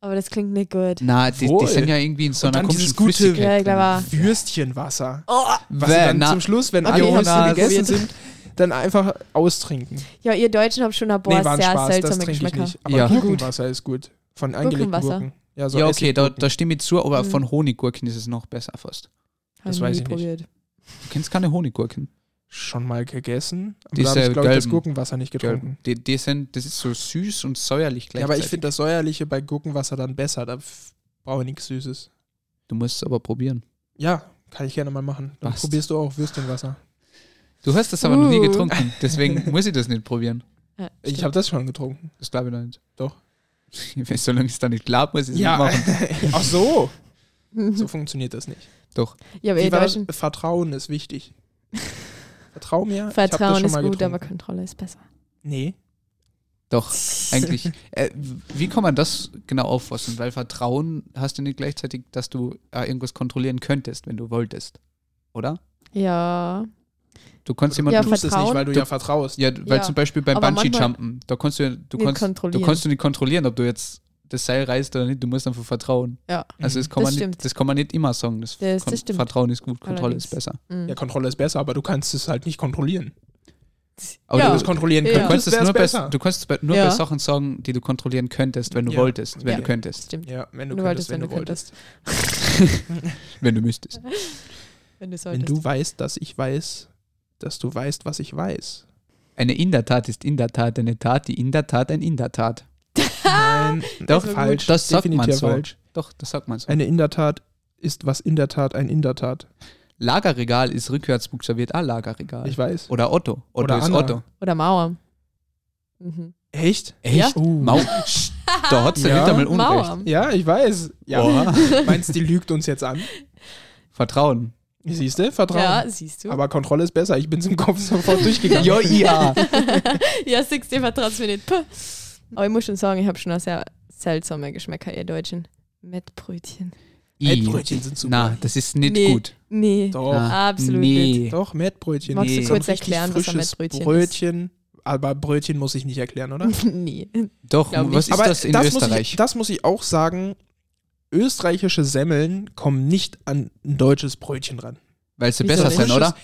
Aber das klingt nicht gut. na, die, die sind ja irgendwie in so Und einer dann komischen dieses gute- Flüssigkeit. Ja, drin. Würstchenwasser. Oh, Was dann na, zum Schluss, wenn Okay, alle hab's Würstchen gegessen sind, dann einfach austrinken. ja, ihr Deutschen habt schon ein paar nee, sehr Spaß, das seltsame trinke ich Geschmäcker. nicht. Aber Ja. Gurkenwasser ist gut. Von Gurkenwasser? Gurken. Ja, so ja, okay, da, da stimme ich zu, aber Mhm. von Honiggurken ist es noch besser fast. Das ich weiß nie ich nicht. probiert. Du kennst keine Honiggurken. Schon mal gegessen. Aber Diese da habe ich, glaube ich, das. Gurkenwasser nicht getrunken. Die, die sind, das ist so süß und säuerlich Ja, gleichzeitig. aber ich finde das Säuerliche bei Gurkenwasser dann besser. Da brauche ich nichts Süßes. Du musst es aber probieren. Ja, kann ich gerne mal machen. Dann Passt. probierst du auch Würstchenwasser. Du hast das aber noch nie Uh. getrunken, <laughs> deswegen muss ich das nicht probieren. Ja, Ich habe das schon getrunken. Das glaube ich noch nicht. Doch. <laughs> Solange es da nicht glaubt, muss ich es Ja, nicht machen. <laughs> ach so. So funktioniert das nicht. Doch. ja, aber Wie war Vertrauen ist wichtig. Vertrau mir. ich hab das Vertrauen schon ist mal gut, aber. Kontrolle ist besser. Nee. Doch, <laughs> eigentlich. Äh, wie kann man das genau auffassen? Weil Vertrauen hast du nicht gleichzeitig, dass du äh, irgendwas kontrollieren könntest, wenn du wolltest. Oder? Ja. Du kannst Du jemanden. Ja, tust es nicht, weil du Du- ja vertraust. Ja, weil Ja, zum Beispiel beim Bungee-Jumpen, da kannst du, du kannst, du kannst du nicht kontrollieren, ob du jetzt das Seil reißt oder nicht. Du musst einfach vertrauen. Ja. Also das kann, Das man stimmt. nicht, das kann man nicht immer sagen. Das, Das- das stimmt. Vertrauen ist gut, Kontrolle Allerdings. ist besser. Mhm. Ja, Kontrolle ist besser, aber du kannst es halt nicht kontrollieren. Aber Ja. Wenn du, du es kontrollieren Ja. du könntest, kannst es nur, besser. besser. du kannst bei, nur Ja. bei Sachen sagen, die du kontrollieren könntest, wenn du Ja. wolltest, wenn Ja. du könntest, Stimmt. Ja, wenn du, Wenn du könntest, wolltest, wenn wenn du du wolltest. <laughs> wenn du müsstest. <laughs> Wenn du Wenn solltest. du weißt, dass ich weiß, dass du weißt, was ich weiß. Eine in der Tat ist in der Tat eine Tat, die in der Tat ein in der Tat. Nein, <laughs> Doch, war falsch. das sagt man definitiv so. falsch. Doch, das sagt man so. Eine in der Tat ist was in der Tat ein in der Tat. Lagerregal ist rückwärts buchstabiert A Lagerregal. Ich weiß. Oder Otto. Otto Oder ist Anna. Otto. Oder Mauer. Mhm. Echt? Ja? Uh. Mau <laughs> da hat sie Ja. einmal Unrecht. Mauer. Ja, ich weiß. Ja. <laughs> Meinst du, die lügt uns jetzt an? Vertrauen. Siehst du? Vertrauen. Ja, siehst du. Aber Kontrolle ist besser. Ich bin zum Kopf sofort durchgegangen. Ja, ja. ja, siehst du, vertraut mir nicht. Puh. Aber ich muss schon sagen, ich habe schon auch sehr seltsame Geschmäcker, ihr Deutschen. Mettbrötchen. Mettbrötchen sind super. Na, das ist nicht Nee. gut. Nee, Doch, Na, absolut nee. nicht. doch, Mettbrötchen. Magst du So ein kurz erklären, was ein Mettbrötchen ist? Brötchen. Aber Brötchen muss ich nicht erklären, oder? <laughs> nee. Doch, Glaub was nicht. ist Aber das in Muss Österreich? ich, das muss ich auch sagen. Österreichische Semmeln kommen nicht an ein deutsches Brötchen ran. Weil sie besser sind, oder?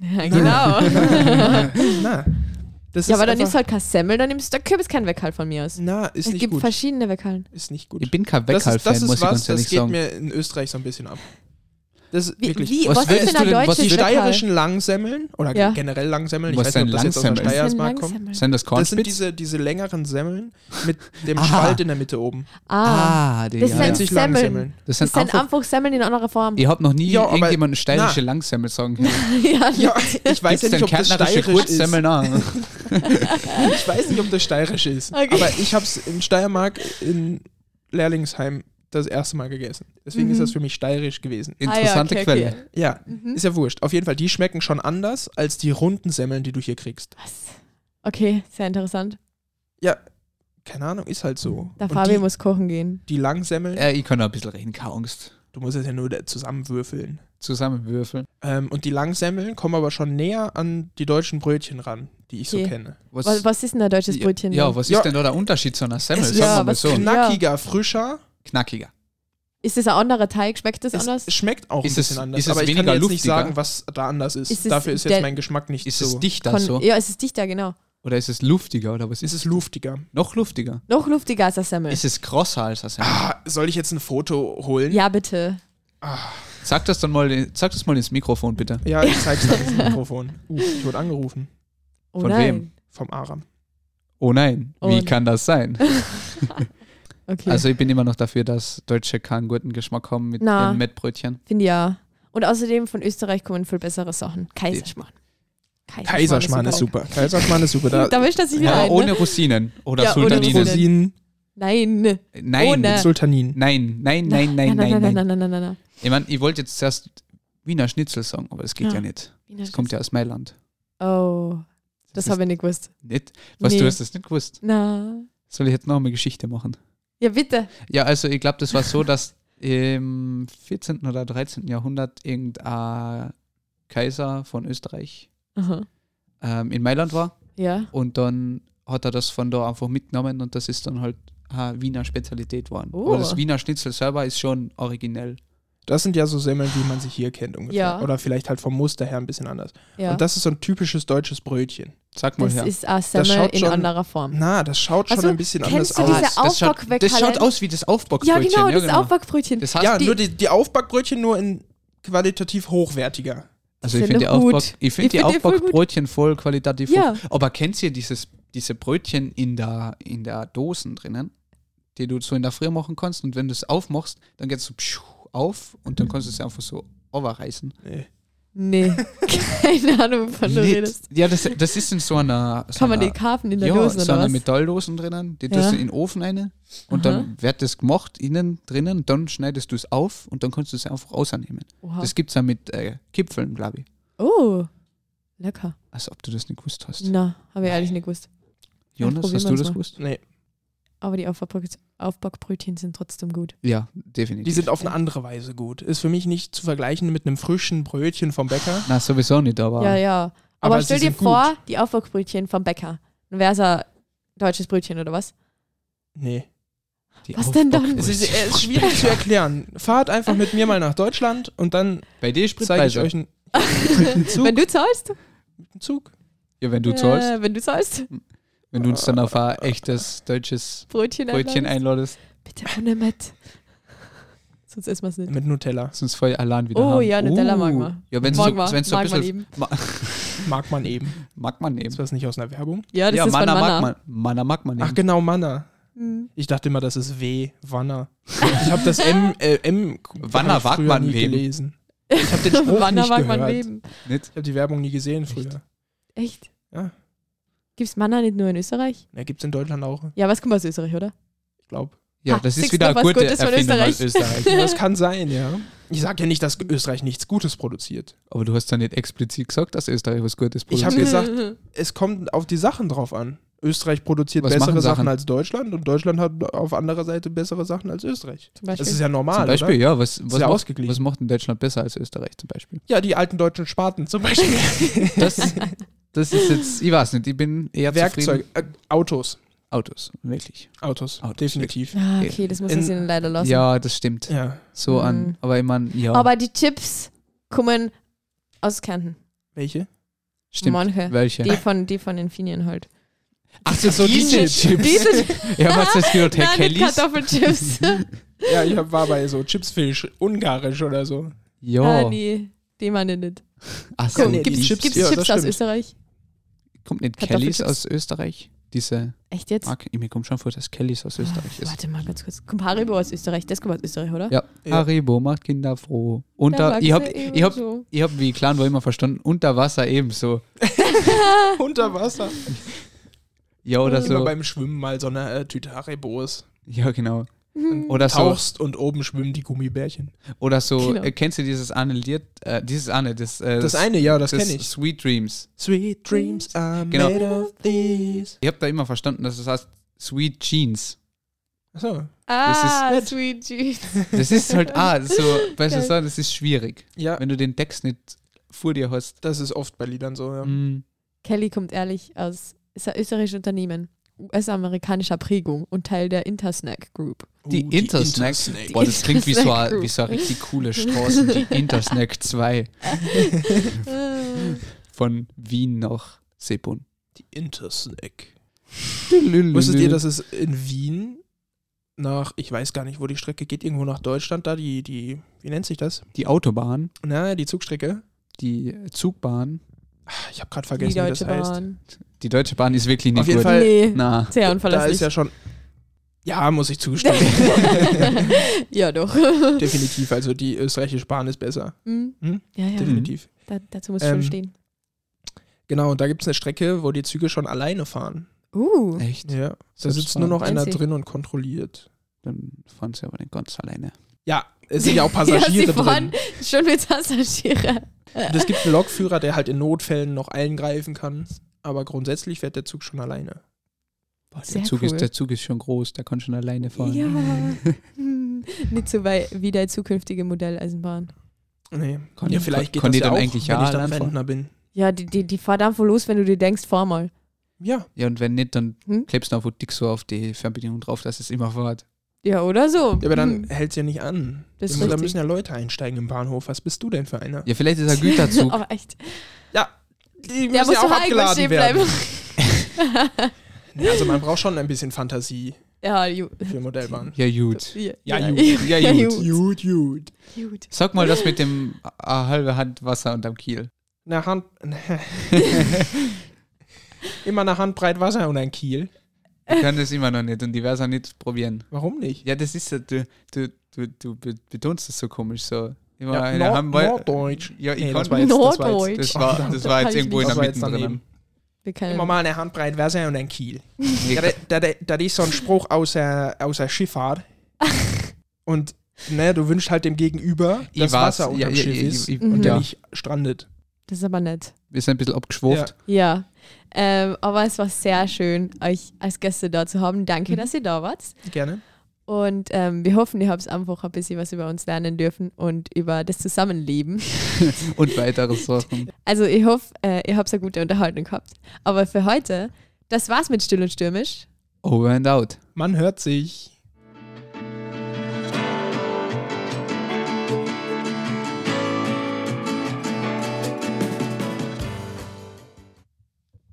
Ja, genau. <laughs> Na, <laughs> das ja, ist aber dann nimmst du halt kein Semmel, dann nimmst du, da gibt kein Weckhall von mir aus. Na, ist es nicht gibt gut. verschiedene Weckhallen. Ist nicht gut. Ich bin kein das das muss ist ich was, ganz das ehrlich geht sagen. mir in Österreich so ein bisschen ab. Das ist Wie, wirklich. wie, Was was, denn du denn- was die steirischen Langsemmeln oder Ja. generell Langsemmeln, ich Was weiß nicht, ob sind das jetzt aus der Langsemmeln? Was ist denn Steiersmark kommt. Sind das Das Kornspitz? sind diese, diese längeren Semmeln mit dem Aha. Spalt in der Mitte oben. Ah, ah, die, das ja, sind sich Semmeln. Langsemmeln. Das das sind sind einfach, Semmeln in anderer Form. ich habe noch nie Ja, aber- irgendjemanden steirische. Langsemmel sagen <laughs> ja, Ja, ich weiß ja nicht, ob das steirisch ist. <laughs> Ich weiß nicht, ob das steirisch ist. Aber ich habe es in Steiermark in Lehrlingsheim das erste Mal gegessen. Deswegen Mhm. ist das für mich steirisch gewesen. Interessante ah, ja, okay, Quelle. Okay. Ja, Mhm. ist ja wurscht. Auf jeden Fall, die schmecken schon anders als die runden Semmeln, die du hier kriegst. Was? Okay, sehr interessant. Ja, keine Ahnung, ist halt so. Der Fabi die, muss kochen gehen. die Langsemmeln, Äh, ich kann noch ein bisschen reden, keine Angst. du musst es ja nur da zusammenwürfeln. Zusammenwürfeln. Ähm, und die Langsemmeln kommen aber schon näher an die deutschen Brötchen ran, die ich so Okay. kenne. Was, was ist denn ein deutsches Brötchen? Ja, was Ja. ist denn da der Unterschied zu einer Semmel? Es Sagen ja, wir mal was so. Knackiger, frischer. Knackiger. Ist das ein anderer Teig? Schmeckt das anders? Es schmeckt auch Ist ein es- bisschen anders. ist es aber ich kann weniger jetzt nicht sagen, was da anders ist. Ist es Dafür ist jetzt mein Geschmack nicht Ist so. es dichter Kon- so? Ja, es ist dichter, genau. Oder ist es luftiger? Oder was Ist ist es luftiger? Noch luftiger. Noch luftiger als ein Semmel. Ist es krosser als eine Semmel? Ah, soll ich jetzt ein Foto holen? ja, bitte. Sag das dann mal, sag das mal ins Mikrofon, bitte. Ja, ich zeig's dann ins Mikrofon. <laughs> Uh, ich wurde angerufen. Oh Von nein. wem? Vom Aram. Oh nein, Oh wie nein. kann das sein? <laughs> Okay. Also ich bin immer noch dafür, dass Deutsche keinen guten Geschmack haben mit Na. ihren Mettbrötchen. Finde ja. Und außerdem von Österreich kommen viel bessere Sachen. Kaiserschmarrn. Kaiserschmarrn ist super. Kaiserschmarrn ist super. <laughs> Da, Da mischt das sich wieder Ja, ein. ohne ne? Rosinen oder Ja, ohne Sultaninen. Rosinen. Rosinen, Nein. Nein, Ohne. Sultanin. nein, nein, nein, nein, nein, nein, nein. nein, nein, nein, nein, nein. Ich meine, ich wollte jetzt zuerst Wiener Schnitzel sagen, aber das geht Ja. ja, nicht. nein. Das kommt ja aus Mailand. Oh, das ist habe ich nicht gewusst. Nicht? Was, Nee. du hast das nicht gewusst? Na. Soll ich jetzt noch eine Geschichte machen? Ja, bitte. Ja, also ich glaube, das war so, dass im 14. oder 13. Jahrhundert irgendein Kaiser von Österreich ähm, in Mailand war Ja. und dann hat er das von da einfach mitgenommen und das ist dann halt eine Wiener Spezialität geworden. Oh. Aber das Wiener Schnitzel selber ist schon originell. Das sind ja so Semmeln, wie man sie hier kennt ungefähr. Ja. Oder vielleicht halt vom Muster her ein bisschen anders. ja. Und das ist so ein typisches deutsches Brötchen. Sag mal das her. ist Das schaut in schon- anderer Form. Na, das schaut schon Also, ein bisschen anders aus. diese das, schaut, das schaut aus wie das Ja, Aufbackbrötchen. genau, das Aufbackbrötchen. Das heißt, Ja, die- nur die, die Aufbackbrötchen nur in qualitativ hochwertiger. also ich finde die. Aufback, ich Ich find die find voll. Aufbackbrötchen voll qualitativ Ja. hoch. Aber kennst du dieses, diese Brötchen in der, in der Dosen drinnen, die du so in der Früh machen kannst und wenn du es aufmachst, dann geht es so auf und dann kannst du es einfach so overreißen. Nee. Nee. <laughs> Keine Ahnung, wovon du redest. Ja, das, das ist in so einer. So Kann man die einer, kaufen in der ja, Dose so oder einer was? Metalldosen drinnen, die Ja. tust du in den Ofen rein und Aha. dann wird das gemacht innen drinnen, dann schneidest du es auf und dann kannst du es einfach rausnehmen. Oha. Das gibt es ja mit äh, Kipfeln, glaube ich. Oh, lecker. Als ob du das nicht gewusst hast. Na, habe ich ehrlich nicht gewusst. Jonas, probieren hast du wir's das mal. gewusst? Nee, Aber die Aufbackbrötchen, sind trotzdem gut. Ja, definitiv. die sind auf eine andere Weise gut. Ist für mich nicht zu vergleichen mit einem frischen Brötchen vom Bäcker. Na, sowieso nicht, aber. Ja, ja. Aber, Aber stell dir vor, die Aufbackbrötchen vom Bäcker. Dann wäre es ein deutsches Brötchen oder was? Nee. die Was denn dann? Es ist, es ist schwierig zu erklären. Fahrt einfach mit mir mal nach Deutschland und dann Bei dir zeige ich euch einen, <laughs> Zug. Wenn du zahlst? mit einem Zug. Ja, wenn du zahlst. Äh, wenn du zahlst. Wenn du uns dann auf ein echtes deutsches Brötchen, Brötchen einladest. Bitte ohne Met. Sonst essen wir es nicht. Mit Nutella. sonst voll allein wieder Oh haben. ja, Nutella Uh. mag man. Ja, wenn mag so, man, wenn's so ein mag man bisschen. eben. Ma <laughs> Mag man eben. mag man nehmen. Ist das nicht aus einer Werbung? Ja, das ja, ist von Manna mag Manna. man. Manna mag man Ach nehmen. genau, Manna. Mhm. Ich dachte immer, das ist W, Wanner. Ich habe das M, äh, M Wanner früher man nie wem. gelesen. <laughs> Ich habe den Spruch Wanna nicht mag man gehört. leben. Nicht? Ich habe die Werbung nie gesehen früher. Echt? Ja. Gibt's Manna nicht nur in Österreich? Ja, gibt's in Deutschland auch, Ja, was kommt aus Österreich, oder? ich glaube. Ja, Ah, das ist wieder eine gute Gutes Erfindung aus Österreich. Österreich. Das <laughs> kann sein, ja. Ich sage ja nicht, dass Österreich nichts Gutes produziert. Aber du hast ja nicht explizit gesagt, dass Österreich was Gutes Ich hab produziert. gesagt- Es kommt auf die Sachen drauf an. Österreich produziert Was bessere Sachen Sachen? als Deutschland und Deutschland hat auf anderer Seite bessere Sachen als Österreich. Das ist ja normal, zum Beispiel, oder? ja. Was, was, ja macht, was macht denn Deutschland besser als Österreich zum Beispiel? Ja, die alten deutschen Spaten zum Beispiel. Das, <laughs> das ist jetzt, ich weiß nicht, ich bin eher Werkzeug, äh, Autos. Autos, wirklich. Autos, Autos, definitiv. ah, okay, das muss ich ihnen leider lassen. Ja, das stimmt. Ja. So Mhm. an, aber ich meine, ja, Aber die Chips kommen aus Kärnten. Welche? stimmt. Manche. Welche? Die von, die von Infineon halt. Ach, das so diese Chips. Diese <laughs> Ja, was das gehört, Herr Kellys? Kartoffelchips. <laughs> Ja, ich war bei so Chipsfisch, ungarisch oder so. Ja. Ah, nee, die meine ich nicht. Ach so, die Gibt's, Chips, gibt's ja, Chips aus. Österreich? kommt nicht Kellys aus Österreich? Diese Echt jetzt? Marke? Mir kommt schon vor, dass Kellys aus Österreich ist. Warte mal ganz kurz. Kommt Haribo aus Österreich? Das kommt aus Österreich, oder? Ja, Ja. Haribo macht Kinder froh. Unter, ich hab, ich hab, ich hab wie Clan war immer verstanden, unter Wasser ebenso. <laughs> Unter Wasser. Ja, oder Immer so. beim Schwimmen mal so eine äh, Tüte Haribos. Ja, genau. Mhm. Oder so, Tauchst und oben schwimmen die Gummibärchen. oder so Genau. äh, kennst du dieses eine Lied, äh, dieses eine, das, äh, Das eine, ja, das das kenne ich. Sweet Dreams. Sweet dreams are Genau. made of these. Ich hab da immer verstanden, dass es heißt Sweet Jeans. Achso. Ah, nett. Sweet Juice. Das ist halt, ah, so, <laughs> weißt du, so, das ist schwierig. Ja, Wenn du den Text nicht vor dir hast. das ist oft bei Liedern so, ja. Mm, Kelly kommt ehrlich aus, ist ein österreichisches Unternehmen, US-amerikanischer Prägung und Teil der Intersnack Group. Die Uh, Intersnack. Intersnack. Boah, das klingt wie so, Group. wie so eine richtig coole Straße, die <laughs> Intersnack 2 <laughs> von Wien nach Sepun. Die Intersnack. Wusstet ihr, dass es in Wien nach, ich weiß gar nicht, wo die Strecke geht, irgendwo nach Deutschland da, die, die, wie nennt sich das? die Autobahn, Na, die Zugstrecke? die Zugbahn, Ah, Ich habe gerade Die vergessen, wie das heißt. Bahn. die Deutsche Bahn ist wirklich nicht Auf jeden gut. Fall- Nee, Na, sehr Da unverlässlich. ist ja schon. Ja, muss ich zustimmen. <laughs> ja, doch. <laughs> Definitiv. Also die österreichische Bahn ist besser. Hm? Hm? Ja, ja. Definitiv. Da, dazu muss Ähm, schon stehen. Genau, und da gibt es eine Strecke, wo die Züge schon alleine fahren. Uh, echt? Ja. Da sitzt nur noch einer drin und kontrolliert. Dann fahren sie aber nicht ganz alleine. Ja, es sind ja auch <laughs> ja, Passagiere sie fahren drin. schon mit Passagiere. Und es gibt einen Lokführer, der halt in Notfällen noch eingreifen kann. Aber grundsätzlich fährt der Zug schon alleine. Boah, der, Zug cool. ist, der Zug ist schon groß, der kann schon alleine fahren. Ja. <laughs> Hm. Nicht so weit wie der zukünftige Modelleisenbahn. Nee. Kann- ja, vielleicht geht kann das die ja dann auch, eigentlich wenn ja ich dann fahren? Rentner bin. Ja, die, die, die fahrt einfach los, wenn du dir denkst, fahr mal. Ja, Ja, und wenn nicht, dann Hm? klebst du einfach dick so auf die Fernbedienung drauf, dass es immer fährt. Ja, oder so. Ja, aber dann Hm. hält es ja nicht an. Das ist da richtig. müssen ja Leute einsteigen im Bahnhof. Was bist du denn für einer? Ja, vielleicht ist er Güterzug. <laughs> Aber echt. Die Ja, musst du heim stehen bleiben. <laughs> Ja, also man braucht schon ein bisschen Fantasie ja, ju- für Modellbahn. ja, gut. ja, Ja, ja, gut. Ja, ja, gut. gut. Gut, gut. Gut. Sag mal das mit dem äh, halbe Hand Wasser unterm Kiel. Eine Hand. <laughs> Immer eine Handbreit Wasser und ein Kiel. Ich kann das immer noch nicht und die werden es auch nicht probieren. Warum nicht? Ja, das ist ja, du, du, du, du be- betonst das so komisch so. Immer Ja, eine Nord Norddeutsch. Ja, ich Nee, kann das war jetzt, das war Norddeutsch. jetzt, Das war, das war jetzt ich irgendwo in der Mitte drin. Wir können, Immer mal eine Handbreit Wasser und ein Kiel. <laughs> Das, das ist so ein Spruch aus der, aus der Schifffahrt. <laughs> Und ne, du wünschst halt dem Gegenüber, ich dass Wasser unterm ja, Schiff ja, ist ich- ich- und der nicht strandet. Das ist aber nett. wir sind ein bisschen abgeschwuft. Ja. Ähm, aber es war sehr schön, euch als Gäste da zu haben. Danke, Mhm. dass ihr da wart. Gerne. Und ähm, wir hoffen, ihr habt einfach ein bisschen was über uns lernen dürfen und über das Zusammenleben. <laughs> Und weitere Sachen. Also ich hoffe, äh, ihr habt eine gute Unterhaltung gehabt. Aber für heute, das war's mit Still und Stürmisch. Over and out. Man hört sich.